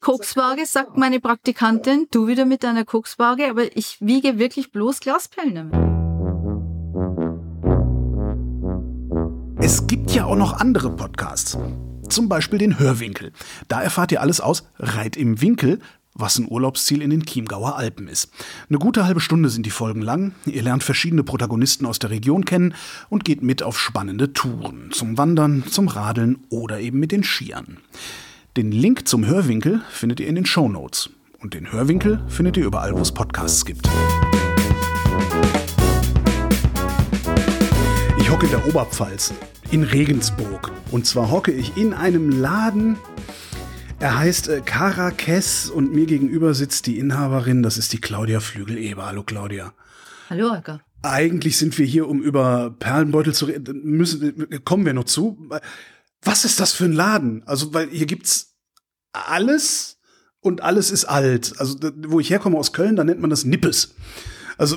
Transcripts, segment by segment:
Kokswaage, sagt meine Praktikantin. Du wieder mit deiner Kokswaage, aber ich wiege wirklich bloß Glasperlen damit. Es gibt ja auch noch andere Podcasts. Zum Beispiel den Hörwinkel. Da erfahrt ihr alles aus Reit im Winkel, was ein Urlaubsziel in den Chiemgauer Alpen ist. Eine gute halbe Stunde sind die Folgen lang. Ihr lernt verschiedene Protagonisten aus der Region kennen und geht mit auf spannende Touren. Zum Wandern, zum Radeln oder eben mit den Skiern. Den Link zum Hörwinkel findet ihr in den Show Notes. Und den Hörwinkel findet ihr überall, wo es Podcasts gibt. Ich hocke in der Oberpfalz, in Regensburg. Und zwar hocke ich in einem Laden, er heißt äh, Carakes und mir gegenüber sitzt die Inhaberin, das ist die Claudia Flügel-Eber. Hallo Claudia. Hallo Holger. Eigentlich sind wir hier, um über Perlenbeutel zu reden. Müssen, kommen wir noch zu. Was ist das für ein Laden? Also, weil hier gibt's alles und alles ist alt. Also, wo ich herkomme aus Köln, da nennt man das Nippes. Also,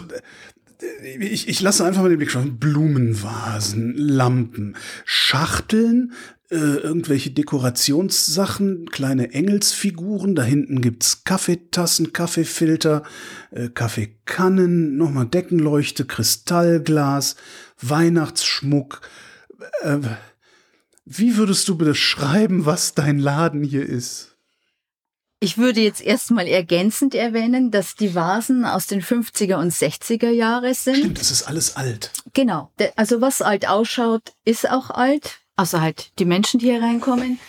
ich, ich lasse einfach mal den Blick schauen. Blumenvasen, Lampen, Schachteln äh, irgendwelche Dekorationssachen, kleine Engelsfiguren. Da hinten gibt's Kaffeetassen, Kaffeefilter, äh, Kaffeekannen, nochmal Deckenleuchte, Kristallglas, Weihnachtsschmuck. Äh, wie würdest du beschreiben, was dein Laden hier ist? Ich würde jetzt erstmal ergänzend erwähnen, dass die Vasen aus den 50er und 60er Jahre sind. Stimmt, das ist alles alt. Genau. Also was alt ausschaut, ist auch alt also halt die Menschen, die hier reinkommen.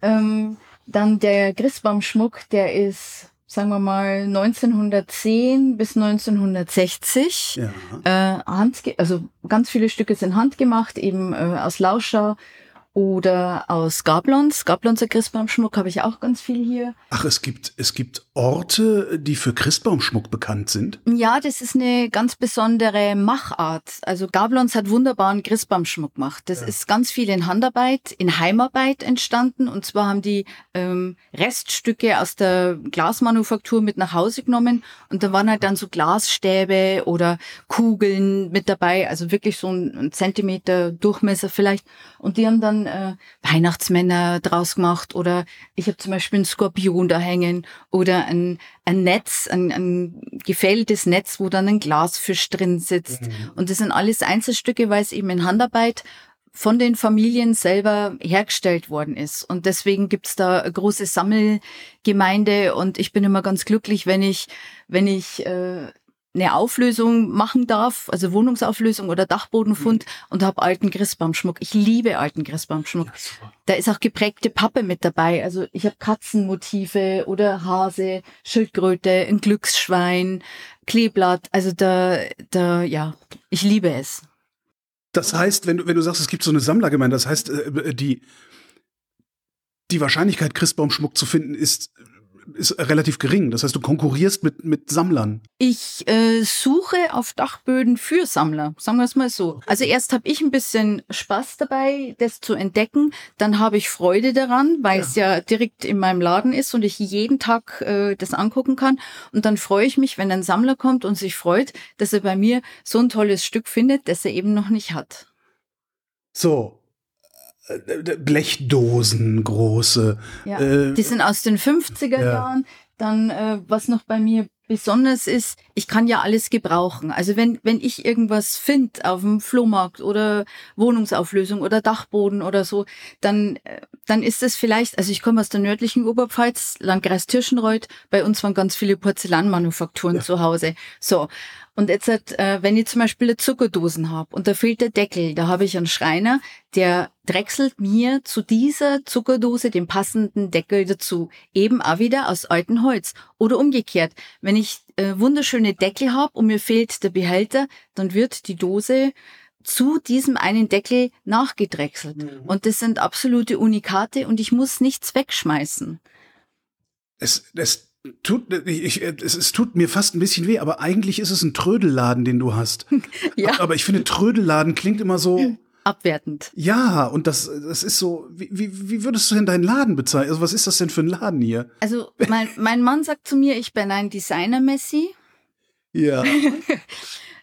Ähm, dann der Christbaumschmuck, der ist, sagen wir mal, 1910 bis 1960. Ja. Äh, Hand, also ganz viele Stücke sind handgemacht, eben äh, aus Lauscher oder aus Gablons. Gablonser Christbaumschmuck habe ich auch ganz viel hier. Ach, es gibt, es gibt Orte, die für Christbaumschmuck bekannt sind? Ja, das ist eine ganz besondere Machart. Also Gablons hat wunderbaren Christbaumschmuck gemacht. Das ja. ist ganz viel in Handarbeit, in Heimarbeit entstanden. Und zwar haben die ähm, Reststücke aus der Glasmanufaktur mit nach Hause genommen. Und da waren halt dann so Glasstäbe oder Kugeln mit dabei. Also wirklich so ein Zentimeter Durchmesser vielleicht. Und die haben dann äh, Weihnachtsmänner draus gemacht oder ich habe zum Beispiel einen Skorpion da hängen oder ein, ein Netz, ein, ein gefälltes Netz, wo dann ein Glasfisch drin sitzt. Mhm. Und das sind alles Einzelstücke, weil es eben in Handarbeit von den Familien selber hergestellt worden ist. Und deswegen gibt's da eine große Sammelgemeinde und ich bin immer ganz glücklich, wenn ich, wenn ich äh, eine Auflösung machen darf, also Wohnungsauflösung oder Dachbodenfund mhm. und habe alten Christbaumschmuck. Ich liebe alten Christbaumschmuck. Ja, da ist auch geprägte Pappe mit dabei. Also ich habe Katzenmotive oder Hase, Schildkröte, ein Glücksschwein, Kleeblatt. Also da, da, ja, ich liebe es. Das heißt, wenn du, wenn du sagst, es gibt so eine Sammlergemeinde, das heißt, äh, die, die Wahrscheinlichkeit, Christbaumschmuck zu finden, ist ist relativ gering. Das heißt, du konkurrierst mit, mit Sammlern. Ich äh, suche auf Dachböden für Sammler, sagen wir es mal so. Also erst habe ich ein bisschen Spaß dabei, das zu entdecken. Dann habe ich Freude daran, weil ja. es ja direkt in meinem Laden ist und ich jeden Tag äh, das angucken kann. Und dann freue ich mich, wenn ein Sammler kommt und sich freut, dass er bei mir so ein tolles Stück findet, das er eben noch nicht hat. So, Blechdosen große. Ja, äh, die sind aus den 50er ja. Jahren. Dann, äh, was noch bei mir besonders ist, ich kann ja alles gebrauchen. Also wenn, wenn ich irgendwas finde auf dem Flohmarkt oder Wohnungsauflösung oder Dachboden oder so, dann, äh, dann ist es vielleicht, also ich komme aus der nördlichen Oberpfalz, Landkreis Tirschenreuth, bei uns waren ganz viele Porzellanmanufakturen ja. zu Hause. So. Und jetzt, äh, wenn ich zum Beispiel Zuckerdosen habe und da fehlt der Deckel, da habe ich einen Schreiner, der drechselt mir zu dieser Zuckerdose den passenden Deckel dazu. Eben auch wieder aus altem Holz. Oder umgekehrt, wenn ich äh, wunderschöne Deckel habe und mir fehlt der Behälter, dann wird die Dose zu diesem einen Deckel nachgedrechselt. Mhm. Und das sind absolute Unikate und ich muss nichts wegschmeißen. Es, es tut, ich, es, es tut mir fast ein bisschen weh, aber eigentlich ist es ein Trödelladen, den du hast. ja. Aber ich finde, Trödelladen klingt immer so. Abwertend. Ja, und das, das ist so, wie, wie, wie würdest du denn deinen Laden bezeichnen? Also, was ist das denn für ein Laden hier? Also, mein, mein Mann sagt zu mir, ich bin ein Designer-Messi. Ja.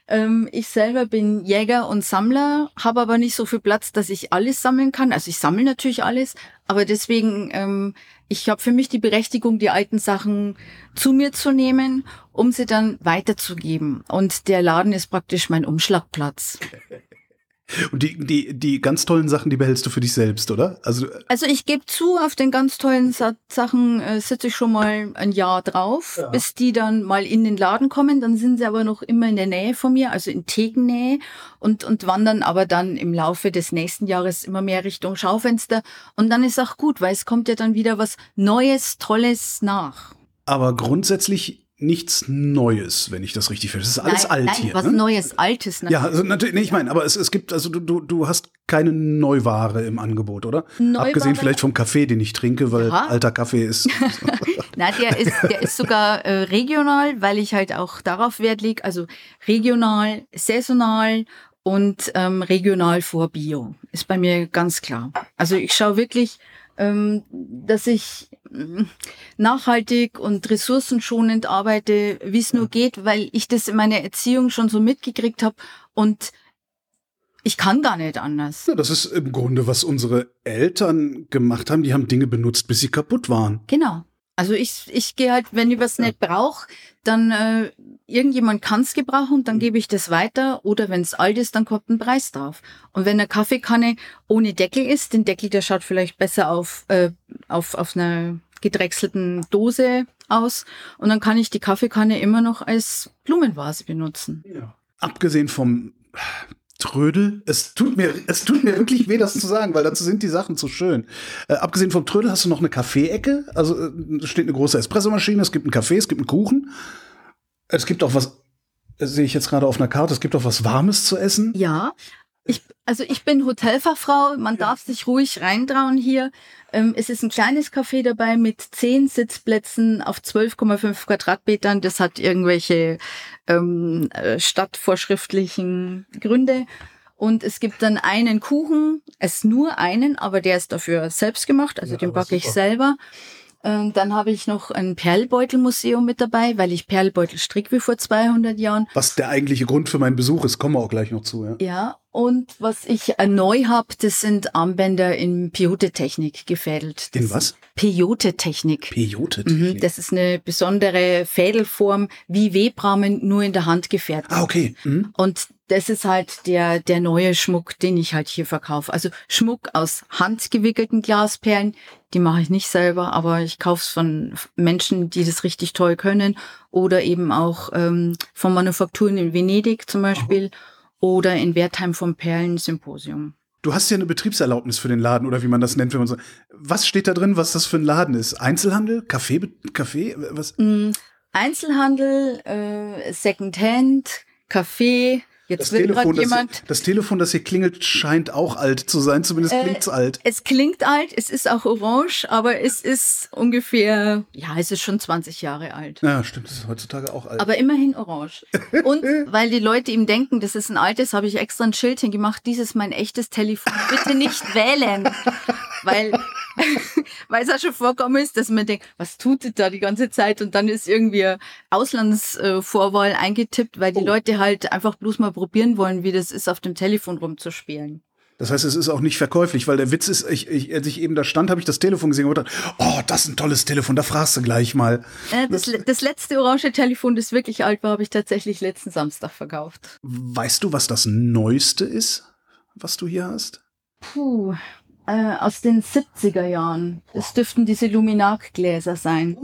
Ähm, ich selber bin Jäger und Sammler, habe aber nicht so viel Platz, dass ich alles sammeln kann. Also ich sammle natürlich alles, aber deswegen, ähm, ich habe für mich die Berechtigung, die alten Sachen zu mir zu nehmen, um sie dann weiterzugeben. Und der Laden ist praktisch mein Umschlagplatz. Und die, die, die ganz tollen Sachen, die behältst du für dich selbst, oder? Also, also ich gebe zu, auf den ganz tollen Sa Sachen äh, sitze ich schon mal ein Jahr drauf, ja. bis die dann mal in den Laden kommen. Dann sind sie aber noch immer in der Nähe von mir, also in Thekennähe und, und wandern aber dann im Laufe des nächsten Jahres immer mehr Richtung Schaufenster. Und dann ist auch gut, weil es kommt ja dann wieder was Neues, Tolles nach. Aber grundsätzlich nichts Neues, wenn ich das richtig verstehe. Das ist alles nein, alt nein, hier. Was ne? Neues, Altes. Ne? Ja, also natürlich, nee, ich meine, aber es, es gibt, also du, du, du hast keine Neuware im Angebot, oder? Neuware, Abgesehen vielleicht vom Kaffee, den ich trinke, weil ja. alter Kaffee ist. Na, der ist, der ist sogar äh, regional, weil ich halt auch darauf Wert lege. Also regional, saisonal und ähm, regional vor Bio. Ist bei mir ganz klar. Also ich schaue wirklich, ähm, dass ich nachhaltig und ressourcenschonend arbeite, wie es nur geht, weil ich das in meiner Erziehung schon so mitgekriegt habe und ich kann gar nicht anders. Ja, das ist im Grunde, was unsere Eltern gemacht haben. Die haben Dinge benutzt, bis sie kaputt waren. Genau. Also ich, ich gehe halt, wenn ich was nicht brauche, dann äh, irgendjemand kann es gebrauchen, dann gebe ich das weiter. Oder wenn es alt ist, dann kommt ein Preis drauf. Und wenn eine Kaffeekanne ohne Deckel ist, den Deckel, der schaut vielleicht besser auf, äh, auf, auf einer gedrechselten Dose aus. Und dann kann ich die Kaffeekanne immer noch als Blumenvase benutzen. Ja. Abgesehen vom Trödel. Es tut mir, es tut mir wirklich weh, das zu sagen, weil dazu sind die Sachen zu schön. Äh, abgesehen vom Trödel hast du noch eine Kaffeeecke. Also äh, steht eine große Espressomaschine, es gibt einen Kaffee, es gibt einen Kuchen. Es gibt auch was, das sehe ich jetzt gerade auf einer Karte, es gibt auch was Warmes zu essen. Ja. Ich, also ich bin Hotelfachfrau, man ja. darf sich ruhig reintrauen hier. Ähm, es ist ein kleines Café dabei mit zehn Sitzplätzen auf 12,5 Quadratmetern. Das hat irgendwelche ähm, äh, stadtvorschriftlichen Gründe. Und es gibt dann einen Kuchen, es nur einen, aber der ist dafür selbst gemacht, also ja, den backe ich selber. Ähm, dann habe ich noch ein Perlbeutelmuseum mit dabei, weil ich Perlbeutel strick wie vor 200 Jahren. Was der eigentliche Grund für meinen Besuch ist, kommen wir auch gleich noch zu. Ja, ja und was ich äh, neu habe, das sind Armbänder in Peyote-Technik gefädelt. in was? Peyote-Technik. Peyote-Technik. Mhm, das ist eine besondere Fädelform, wie Webrahmen, nur in der Hand gefertigt. Ah, okay. Mhm. Und das ist halt der, der neue Schmuck, den ich halt hier verkaufe. Also Schmuck aus handgewickelten Glasperlen, die mache ich nicht selber, aber ich kaufe es von Menschen, die das richtig toll können. Oder eben auch ähm, von Manufakturen in Venedig zum Beispiel oh. Oder in Wertheim vom Perlen-Symposium. Du hast ja eine Betriebserlaubnis für den Laden oder wie man das nennt, wenn man so. Was steht da drin, was das für ein Laden ist? Einzelhandel? Kaffee? Kaffee? Was? Mm, Einzelhandel, äh, Secondhand, Kaffee, Jetzt das Telefon, jemand. Das, das, Telefon, das hier klingelt, scheint auch alt zu sein. Zumindest äh, klingt es alt. Es klingt alt, es ist auch orange, aber es ist ungefähr, ja, es ist schon 20 Jahre alt. Ja, stimmt, es ist heutzutage auch alt. Aber immerhin orange. Und weil die Leute ihm denken, das ist ein altes, habe ich extra ein Schild hingemacht, dieses ist mein echtes Telefon. Bitte nicht wählen. weil weil es auch schon vorkommen ist, dass man denkt, was tut es da die ganze Zeit? Und dann ist irgendwie Auslandsvorwahl eingetippt, weil die oh. Leute halt einfach bloß mal probieren wollen, wie das ist, auf dem Telefon rumzuspielen. Das heißt, es ist auch nicht verkäuflich, weil der Witz ist, ich, ich, als ich eben da stand, habe ich das Telefon gesehen und dachte, oh, das ist ein tolles Telefon, da fragst du gleich mal. Äh, das, das letzte orange Telefon, das wirklich alt war, habe ich tatsächlich letzten Samstag verkauft. Weißt du, was das Neueste ist, was du hier hast? Puh, äh, aus den 70er Jahren. Es dürften diese Luminargläser sein.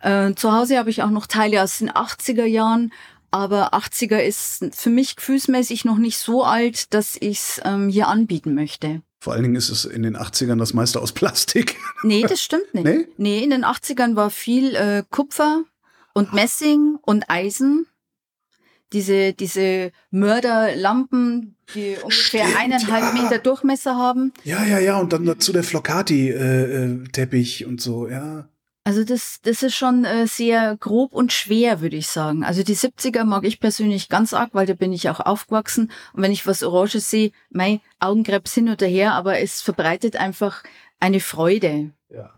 Äh, zu Hause habe ich auch noch Teile aus den 80er Jahren, aber 80er ist für mich gefühlsmäßig noch nicht so alt, dass ich es ähm, hier anbieten möchte. Vor allen Dingen ist es in den 80ern das meiste aus Plastik. Nee, das stimmt nicht. Nee, nee in den 80ern war viel äh, Kupfer und Messing und Eisen diese, diese Mörderlampen, die ungefähr Stimmt, eineinhalb ja. Meter Durchmesser haben. Ja, ja, ja, und dann dazu der Flocati-Teppich äh, und so, ja. Also das, das ist schon äh, sehr grob und schwer, würde ich sagen. Also die 70er mag ich persönlich ganz arg, weil da bin ich auch aufgewachsen. Und wenn ich was Oranges sehe, mein Augenkrebs hin oder her, aber es verbreitet einfach eine Freude. Ja.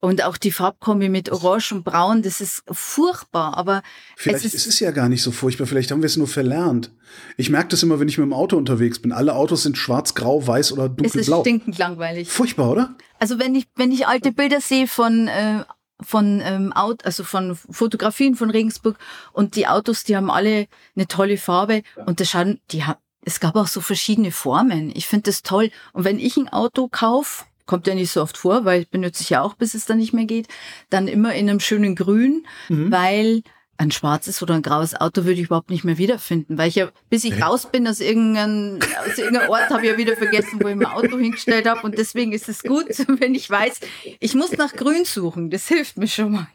Und auch die Farbkombi mit Orange und Braun, das ist furchtbar, aber Vielleicht es ist ist, es ja gar nicht so furchtbar, vielleicht haben wir es nur verlernt. Ich merke das immer, wenn ich mit dem Auto unterwegs bin. Alle Autos sind schwarz, grau, weiß oder es ist dunkelblau. stinkend langweilig. Furchtbar, oder? Also wenn ich, wenn ich alte Bilder sehe von, äh, von ähm, Out, also von Fotografien von Regensburg und die Autos, die haben alle eine tolle Farbe und das schauen, die haben, es gab auch so verschiedene Formen. Ich finde das toll. Und wenn ich ein Auto kaufe, kommt ja nicht so oft vor, weil benutze ich ja auch, bis es dann nicht mehr geht, dann immer in einem schönen Grün, Mhm. weil ein schwarzes oder ein graues Auto würde ich überhaupt nicht mehr wiederfinden, weil ich ja, bis ich raus bin aus irgendeinem, aus irgendeinem Ort, habe ich ja wieder vergessen, wo ich mein Auto hingestellt habe und deswegen ist es gut, wenn ich weiß, ich muss nach Grün suchen, das hilft mir schon mal.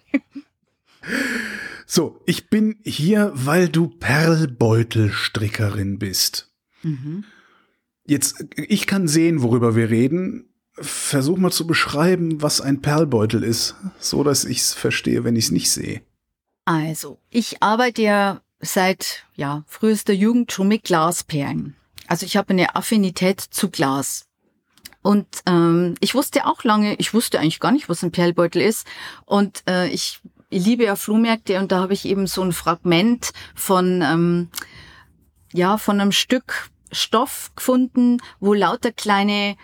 So, ich bin hier, weil du Perlbeutelstrickerin bist. Jetzt, ich kann sehen, worüber wir reden. Versuch mal zu beschreiben, was ein Perlbeutel ist, so dass ich es verstehe, wenn ich es nicht sehe. Also, ich arbeite ja seit ja, frühester Jugend schon mit Glasperlen. Also ich habe eine Affinität zu Glas. Und ähm, ich wusste auch lange, ich wusste eigentlich gar nicht, was ein Perlbeutel ist. Und äh, ich, liebe ja Flohmärkte und da habe ich eben so ein Fragment von, ähm, ja, von einem Stück Stoff gefunden, wo lauter kleine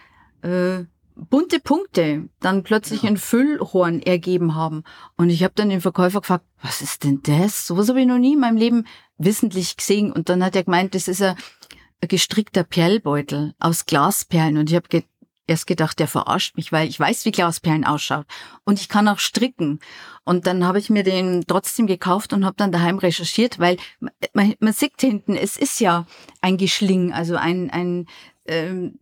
äh, bunte Punkte dann plötzlich ein Füllhorn ergeben haben. Und ich habe dann den Verkäufer gefragt, was ist denn das? Sowas habe ich noch nie in meinem Leben wissentlich gesehen. Und dann hat er gemeint, das ist ein, ein gestrickter Perlbeutel aus Glasperlen. Und ich habe ge erst gedacht, der verarscht mich, weil ich weiß, wie Glasperlen ausschaut. Und ich kann auch stricken. Und dann habe ich mir den trotzdem gekauft und habe dann daheim recherchiert, weil man, man sieht hinten, es ist ja ein Geschling, also ein, ein, ähm,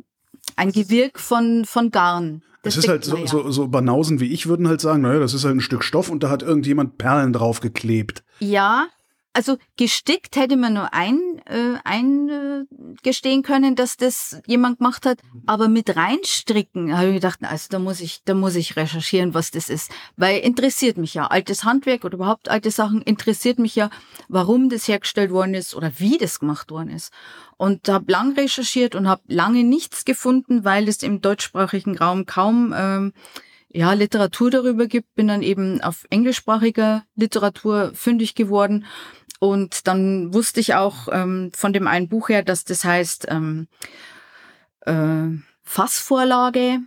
ein Gewirk von, von Garn. Das ist sieht halt so, ja. so, so Banausen wie ich würden halt sagen, naja, das ist halt ein Stück Stoff und da hat irgendjemand Perlen drauf geklebt. Ja, also gestickt hätte man nur ein, äh, eingestehen können, dass das jemand gemacht hat, aber mit reinstricken habe ich gedacht, also da muss ich, da muss ich recherchieren, was das ist, weil interessiert mich ja. Altes Handwerk oder überhaupt alte Sachen interessiert mich ja, warum das hergestellt worden ist oder wie das gemacht worden ist. Und habe lang recherchiert und habe lange nichts gefunden, weil es im deutschsprachigen Raum kaum ähm, ja, Literatur darüber gibt, bin dann eben auf englischsprachiger Literatur fündig geworden. Und dann wusste ich auch ähm, von dem einen Buch her, dass das heißt ähm, äh, Fassvorlage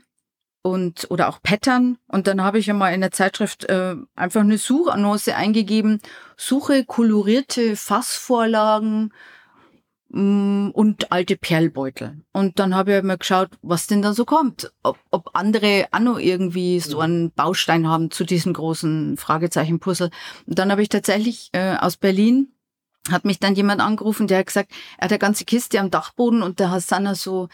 und oder auch Pattern. Und dann habe ich ja mal in der Zeitschrift äh, einfach eine Suchannonce eingegeben, suche kolorierte Fassvorlagen und alte Perlbeutel. Und dann habe ich mal geschaut, was denn da so kommt. Ob, ob andere auch noch irgendwie so einen Baustein haben zu diesem großen Fragezeichen-Puzzle. Und dann habe ich tatsächlich äh, aus Berlin hat mich dann jemand angerufen, der hat gesagt, er hat eine ganze Kiste am Dachboden und da sind da so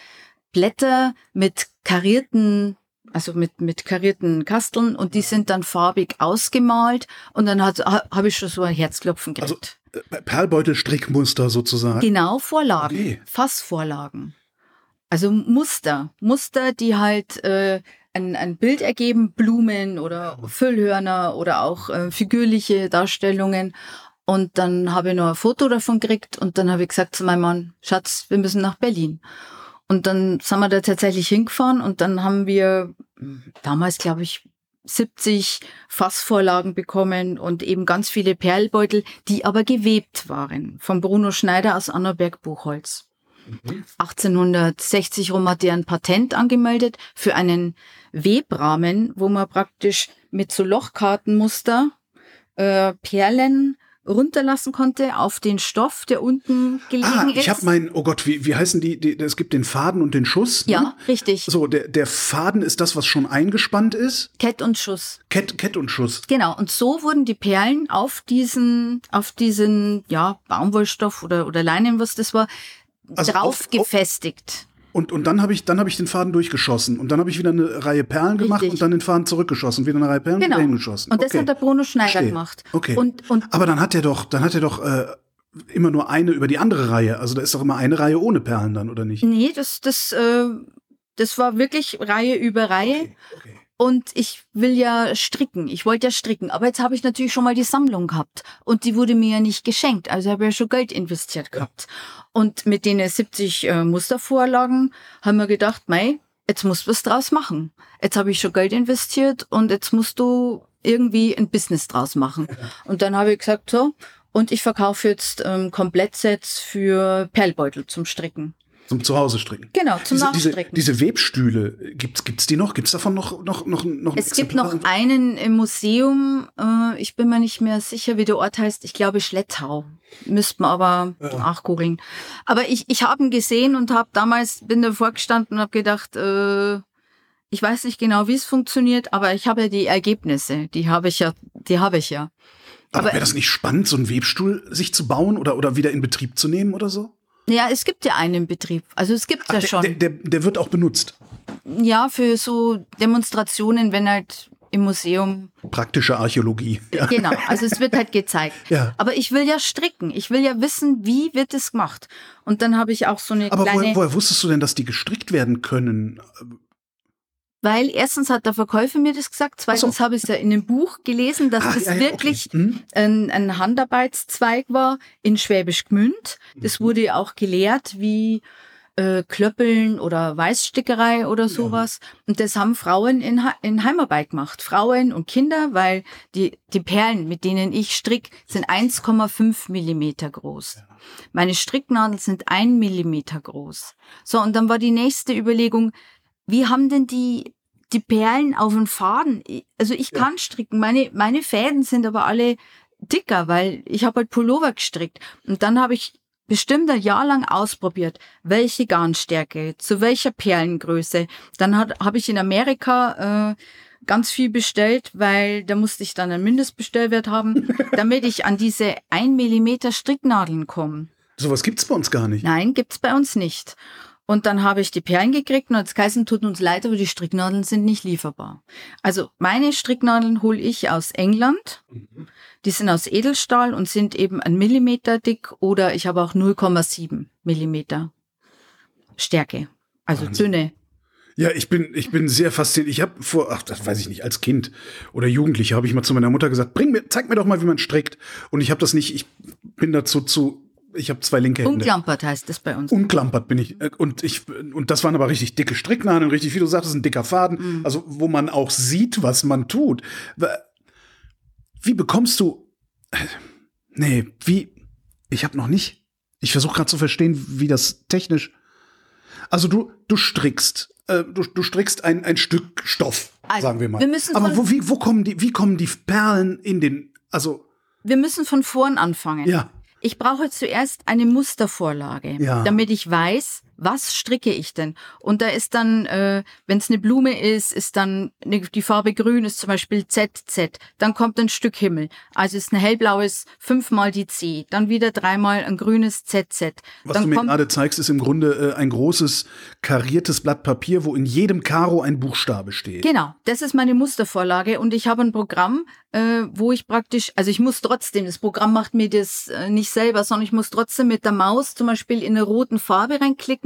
Blätter mit karierten, also mit, mit karierten Kasteln und die sind dann farbig ausgemalt und dann habe ich schon so ein Herzklopfen gekriegt. Äh, Perlbeutel-Strickmuster sozusagen. Genau, Vorlagen. Okay. Fassvorlagen. Also Muster. Muster, die halt äh, ein, ein Bild ergeben, Blumen oder Füllhörner oder auch äh, figürliche Darstellungen. Und dann habe ich noch ein Foto davon gekriegt und dann habe ich gesagt zu meinem Mann, Schatz, wir müssen nach Berlin. Und dann sind wir da tatsächlich hingefahren und dann haben wir mh, damals, glaube ich, 70 Fassvorlagen bekommen und eben ganz viele Perlbeutel, die aber gewebt waren. Von Bruno Schneider aus Annaberg Buchholz. 1860 rum hat er ein Patent angemeldet für einen Webrahmen, wo man praktisch mit so Lochkartenmuster äh, Perlen runterlassen konnte auf den Stoff, der unten gelegen Ah, ist. ich habe mein, oh Gott, wie, wie heißen die, die? Es gibt den Faden und den Schuss. ja, Ne? richtig. So, der, der Faden ist das, was schon eingespannt ist. Kett und Schuss. Kett, Kett und Schuss. Genau, und so wurden die Perlen auf diesen, auf diesen, ja, Baumwollstoff oder, oder Leinen, was das war, Also drauf auf- auf- gefestigt. Und, und dann habe ich, dann habe ich den Faden durchgeschossen. Und dann habe ich wieder eine Reihe Perlen gemacht Richtig. und dann den Faden zurückgeschossen. Wieder eine Reihe Perlen Genau. und hingeschossen. Und das okay. hat der Bruno Schneider Verstehe. gemacht. Okay. Und, und Aber dann hat er doch, dann hat er doch äh, immer nur eine über die andere Reihe. Also da ist doch immer eine Reihe ohne Perlen dann, oder nicht? nee, das, das, äh, das war wirklich Reihe über Reihe. Okay. Und ich will ja stricken. Ich wollte ja stricken. Aber jetzt habe ich natürlich schon mal die Sammlung gehabt. Und die wurde mir ja nicht geschenkt. Also habe ich ja schon Geld investiert gehabt. Und mit den 70 äh, Mustervorlagen haben wir gedacht, mei, jetzt musst du was draus machen. Jetzt habe ich schon Geld investiert und jetzt musst du irgendwie ein Business draus machen. Und dann habe ich gesagt, so, und ich verkaufe jetzt ähm, Komplettsets für Perlbeutel zum Stricken. Zum Zuhause stricken. Genau, zum diese, Nachstricken. Diese, diese Webstühle, gibt's gibt's die noch? Gibt's davon noch noch noch noch Es gibt noch einen im Museum, äh, ich bin mir nicht mehr sicher, wie der Ort heißt. Ich glaube Schlettau. Müsste man aber Ja. nachgoogeln. Aber ich, ich habe ihn gesehen und habe damals, bin davor gestanden und habe gedacht, äh, ich weiß nicht genau, wie es funktioniert, aber ich habe ja die Ergebnisse, die habe ich ja, die habe ich ja. Aber aber- wäre das nicht spannend, so einen Webstuhl sich zu bauen oder oder wieder in Betrieb zu nehmen oder so? Ja, es gibt ja einen im Betrieb. Also es gibt ja der, schon. Der, der, der wird auch benutzt. ja, für so Demonstrationen, wenn halt im Museum Praktische Archäologie. Ja. Genau, also es wird halt gezeigt. Ja. Aber ich will ja stricken. Ich will ja wissen, wie wird es gemacht. Und dann habe ich auch so eine Aber kleine, woher, woher wusstest du denn, dass die gestrickt werden können? Weil erstens hat der Verkäufer mir das gesagt, zweitens so. habe ich es ja in dem Buch gelesen, dass Ah, das ja, ja, wirklich okay. Hm? ein, ein Handarbeitszweig war in Schwäbisch Gmünd. Das Mhm. wurde ja auch gelehrt wie äh, Klöppeln oder Weißstickerei oder sowas. Und das haben Frauen in, in Heimarbeit gemacht. Frauen und Kinder, weil die, die Perlen, mit denen ich strick, sind 1,5 Millimeter groß. Meine Stricknadeln sind ein Millimeter groß. So, und dann war die nächste Überlegung, wie haben denn die, die Perlen auf den Faden? Also ich Ja. kann stricken. Meine, meine Fäden sind aber alle dicker, weil ich habe halt Pullover gestrickt. Und dann habe ich bestimmt ein Jahr lang ausprobiert, welche Garnstärke, zu welcher Perlengröße. Dann habe ich in Amerika äh, ganz viel bestellt, weil da musste ich dann einen Mindestbestellwert haben, damit ich an diese 1 Millimeter Stricknadeln komme. Sowas gibt's bei uns gar nicht. Nein, gibt's bei uns nicht. Und dann habe ich die Perlen gekriegt und als geheißen, tut uns leid, aber die Stricknadeln sind nicht lieferbar. Also meine Stricknadeln hole ich aus England. Die sind aus Edelstahl und sind eben ein Millimeter dick oder ich habe auch 0,7 Millimeter Stärke. Also Wahnsinn. dünne. Ja, ich bin, ich bin sehr fasziniert. Ich habe vor, ach, das weiß ich nicht, als Kind oder Jugendlicher habe ich mal zu meiner Mutter gesagt, bring mir, zeig mir doch mal, wie man strickt. Und ich habe das nicht, ich bin dazu zu, ich habe zwei linke Hände. Unklampert heißt das bei uns. Unklampert bin ich. Äh, Und ich, und das waren aber richtig dicke Stricknadeln, richtig, wie du sagtest, ein dicker Faden. Also, wo man auch sieht, was man tut. Wie bekommst du, äh, nee, wie, ich habe noch nicht, ich versuche gerade zu verstehen, wie das technisch, also du, du strickst, äh, du, du strickst ein, ein Stück Stoff, Also, sagen wir mal. wir müssen aber wo, wie, wo kommen die, wie kommen die Perlen in den, also, Wir müssen von vorn anfangen. ja, Ich brauche zuerst eine Mustervorlage, Ja. damit ich weiß, was stricke ich denn. Und da ist dann, äh, wenn es eine Blume ist, ist dann ne, die Farbe grün, ist zum Beispiel ZZ. Dann kommt ein Stück Himmel. Also ist ein hellblaues fünfmal die C. Dann wieder dreimal ein grünes ZZ. Was dann du mir gerade zeigst, ist im Grunde äh, ein großes kariertes Blatt Papier, wo in jedem Karo ein Buchstabe steht. Genau, das ist meine Mustervorlage und ich habe ein Programm, äh, wo ich praktisch, also ich muss trotzdem, das Programm macht mir das äh, nicht selber, sondern ich muss trotzdem mit der Maus zum Beispiel in eine roten Farbe reinklicken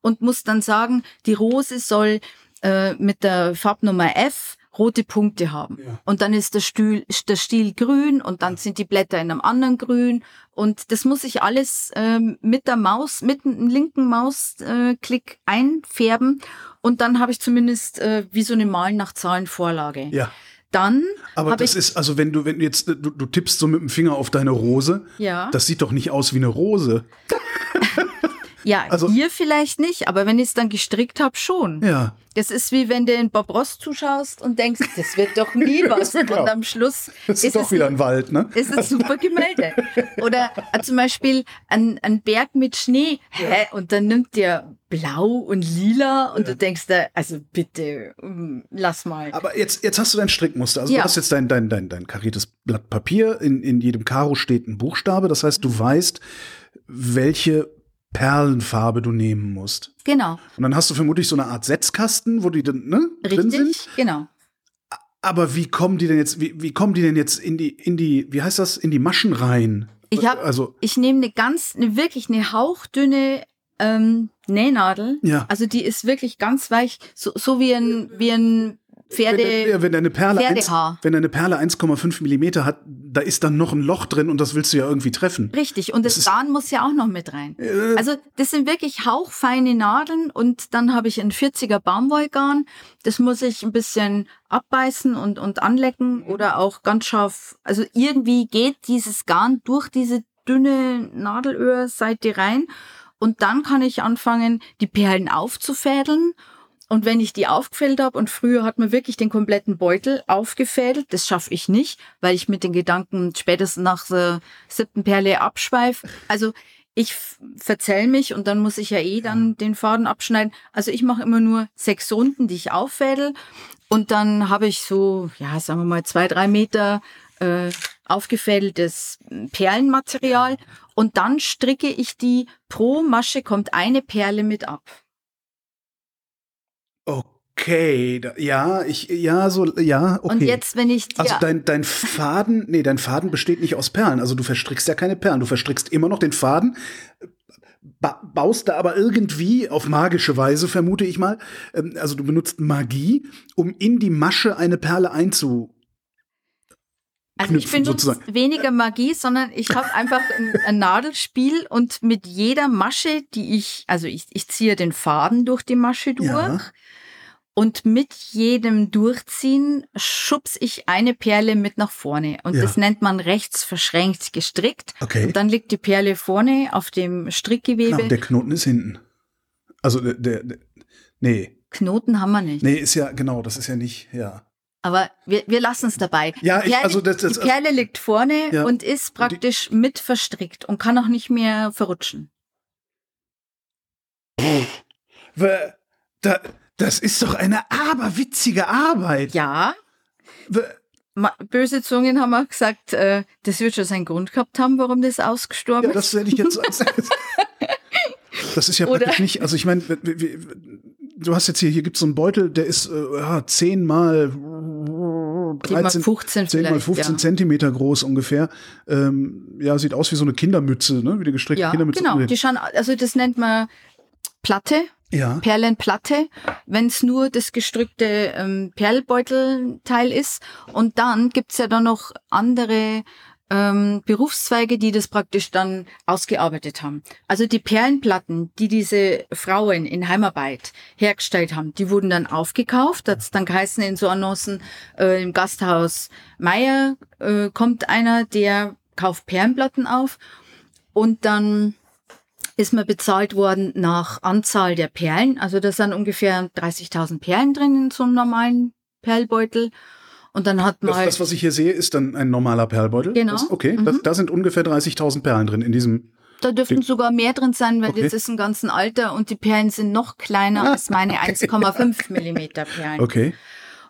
und muss dann sagen, die Rose soll äh, mit der Farbnummer F rote Punkte haben. Ja. Und dann ist der Stiel, der Stiel grün und dann sind die Blätter in einem anderen grün. Und das muss ich alles ähm, mit der Maus, mit dem linken Mausklick äh, einfärben. Und dann habe ich zumindest äh, wie so eine Malen nach Zahlen Vorlage. Ja. Dann Aber das ist, also wenn du, wenn du jetzt, du, du tippst so mit dem Finger auf deine Rose, ja, das sieht doch nicht aus wie eine Rose. ja also- hier vielleicht nicht, aber wenn ich es dann gestrickt habe, schon. Ja. Das ist wie wenn du in Bob Ross zuschaust und denkst, das wird doch nie was. Genau. Und am Schluss Das ist, doch es wieder ein Wald, ne? ist ein super Gemälde. Oder äh, zum Beispiel ein, ein Berg mit Schnee. Hä? Und dann nimmt der blau und lila und du denkst da, also bitte, mm, lass mal. Aber jetzt, jetzt hast du dein Strickmuster. Also Ja. du hast jetzt dein, dein, dein, dein kariertes Blatt Papier. In, in jedem Karo steht ein Buchstabe. Das heißt, du weißt, welche Perlenfarbe du nehmen musst. Genau, Und dann hast du vermutlich so eine Art Setzkasten, wo die dann ne, drin sind. richtig, genau. Aber wie kommen die denn jetzt, wie, wie kommen die denn jetzt in die, in die, wie heißt das, in die Maschen rein? Ich hab- also, Ich nehme eine ganz, eine wirklich eine hauchdünne ähm, Nähnadel. ja. Also die ist wirklich ganz weich, so, so wie ein, wie ein Pferde. wenn, wenn deine Perle, Pferdehaar. wenn deine Perle 1,5 Millimeter hat, da ist dann noch ein Loch drin und das willst du ja irgendwie treffen. Richtig, und das, Das Garn muss ja auch noch mit rein. Äh, Also das sind wirklich hauchfeine Nadeln und dann habe ich ein 40er Baumwollgarn. Das muss ich ein bisschen abbeißen und, und anlecken oder auch ganz scharf. Also irgendwie geht dieses Garn durch diese dünne Nadelöhrseite rein und dann kann ich anfangen, die Perlen aufzufädeln. Und wenn ich die aufgefädelt habe, und früher hat man wirklich den kompletten Beutel aufgefädelt, das schaffe ich nicht, weil ich mit den Gedanken spätestens nach der siebten Perle abschweife. Also ich verzähl mich und dann muss ich ja eh dann den Faden abschneiden. Also ich mache immer nur sechs Runden, die ich auffädel. Und dann habe ich so, ja, sagen wir mal, zwei, drei Meter äh, aufgefädeltes Perlenmaterial. Und dann stricke ich die, pro Masche kommt eine Perle mit ab. Okay, da, ja, ich, ja, so, ja, okay. Und jetzt, wenn ich dir Also dein, dein Faden, nee, dein Faden besteht nicht aus Perlen. Also du verstrickst ja keine Perlen. Du verstrickst immer noch den Faden, ba baust da aber irgendwie auf magische Weise, vermute ich mal. ähm, Also du benutzt Magie, um in die Masche eine Perle einzu. Also ich benutze weniger Magie, sondern ich habe einfach ein, ein Nadelspiel und mit jeder Masche, die ich, also ich, ich ziehe den Faden durch die Masche durch Ja. Und mit jedem Durchziehen schubs ich eine Perle mit nach vorne und Ja. das nennt man rechts verschränkt gestrickt. Okay. Und dann liegt die Perle vorne auf dem Strickgewebe. Genau, der Knoten ist hinten. Also der, der, der nee, Knoten haben wir nicht. nee, ist ja, genau, das ist ja nicht, ja. Aber wir, wir lassen es dabei. Ja, Die ich- Perle, also das- das- die Perle liegt vorne Ja. und ist praktisch mit verstrickt und kann auch nicht mehr verrutschen. W- Da, das ist doch eine aberwitzige Arbeit. Ja, W- böse Zungen haben auch gesagt, äh, das wird schon seinen Grund gehabt haben, warum das ausgestorben Ja, ist. das hätte ich jetzt. das ist ja Oder- praktisch nicht. Also ich meine, du hast jetzt hier, hier gibt es so einen Beutel, der ist äh, ja, 10 mal 10 mal 13, 15 10 mal vielleicht, 15 ja. Zentimeter groß ungefähr. Ähm, ja, sieht aus wie so eine Kindermütze, ne? Wie eine gestrickte Ja, Kindermütze. genau. Die schauen, also das nennt man Platte, ja. Perlenplatte, wenn es nur das gestrickte ähm, Perlbeutelteil ist. Und dann gibt's ja dann noch andere ähm, Berufszweige, die das praktisch dann ausgearbeitet haben. Also die Perlenplatten, die diese Frauen in Heimarbeit hergestellt haben, die wurden dann aufgekauft. Das dann geheißen in so Annoncen äh, im Gasthaus Meier äh, kommt einer, der kauft Perlenplatten auf und dann ist man bezahlt worden nach Anzahl der Perlen. Also da sind ungefähr 30.000 Perlen drin in so einem normalen Perlbeutel. Und dann hat man Das, halt, das, was ich hier sehe, ist dann ein normaler Perlbeutel. Genau. Das, okay, Mhm. das, da sind ungefähr 30.000 Perlen drin in diesem. da dürften sogar mehr drin sein, weil Okay. das ist ein ganzen Alter und die Perlen sind noch kleiner als meine 1,5 Millimeter Perlen. Okay.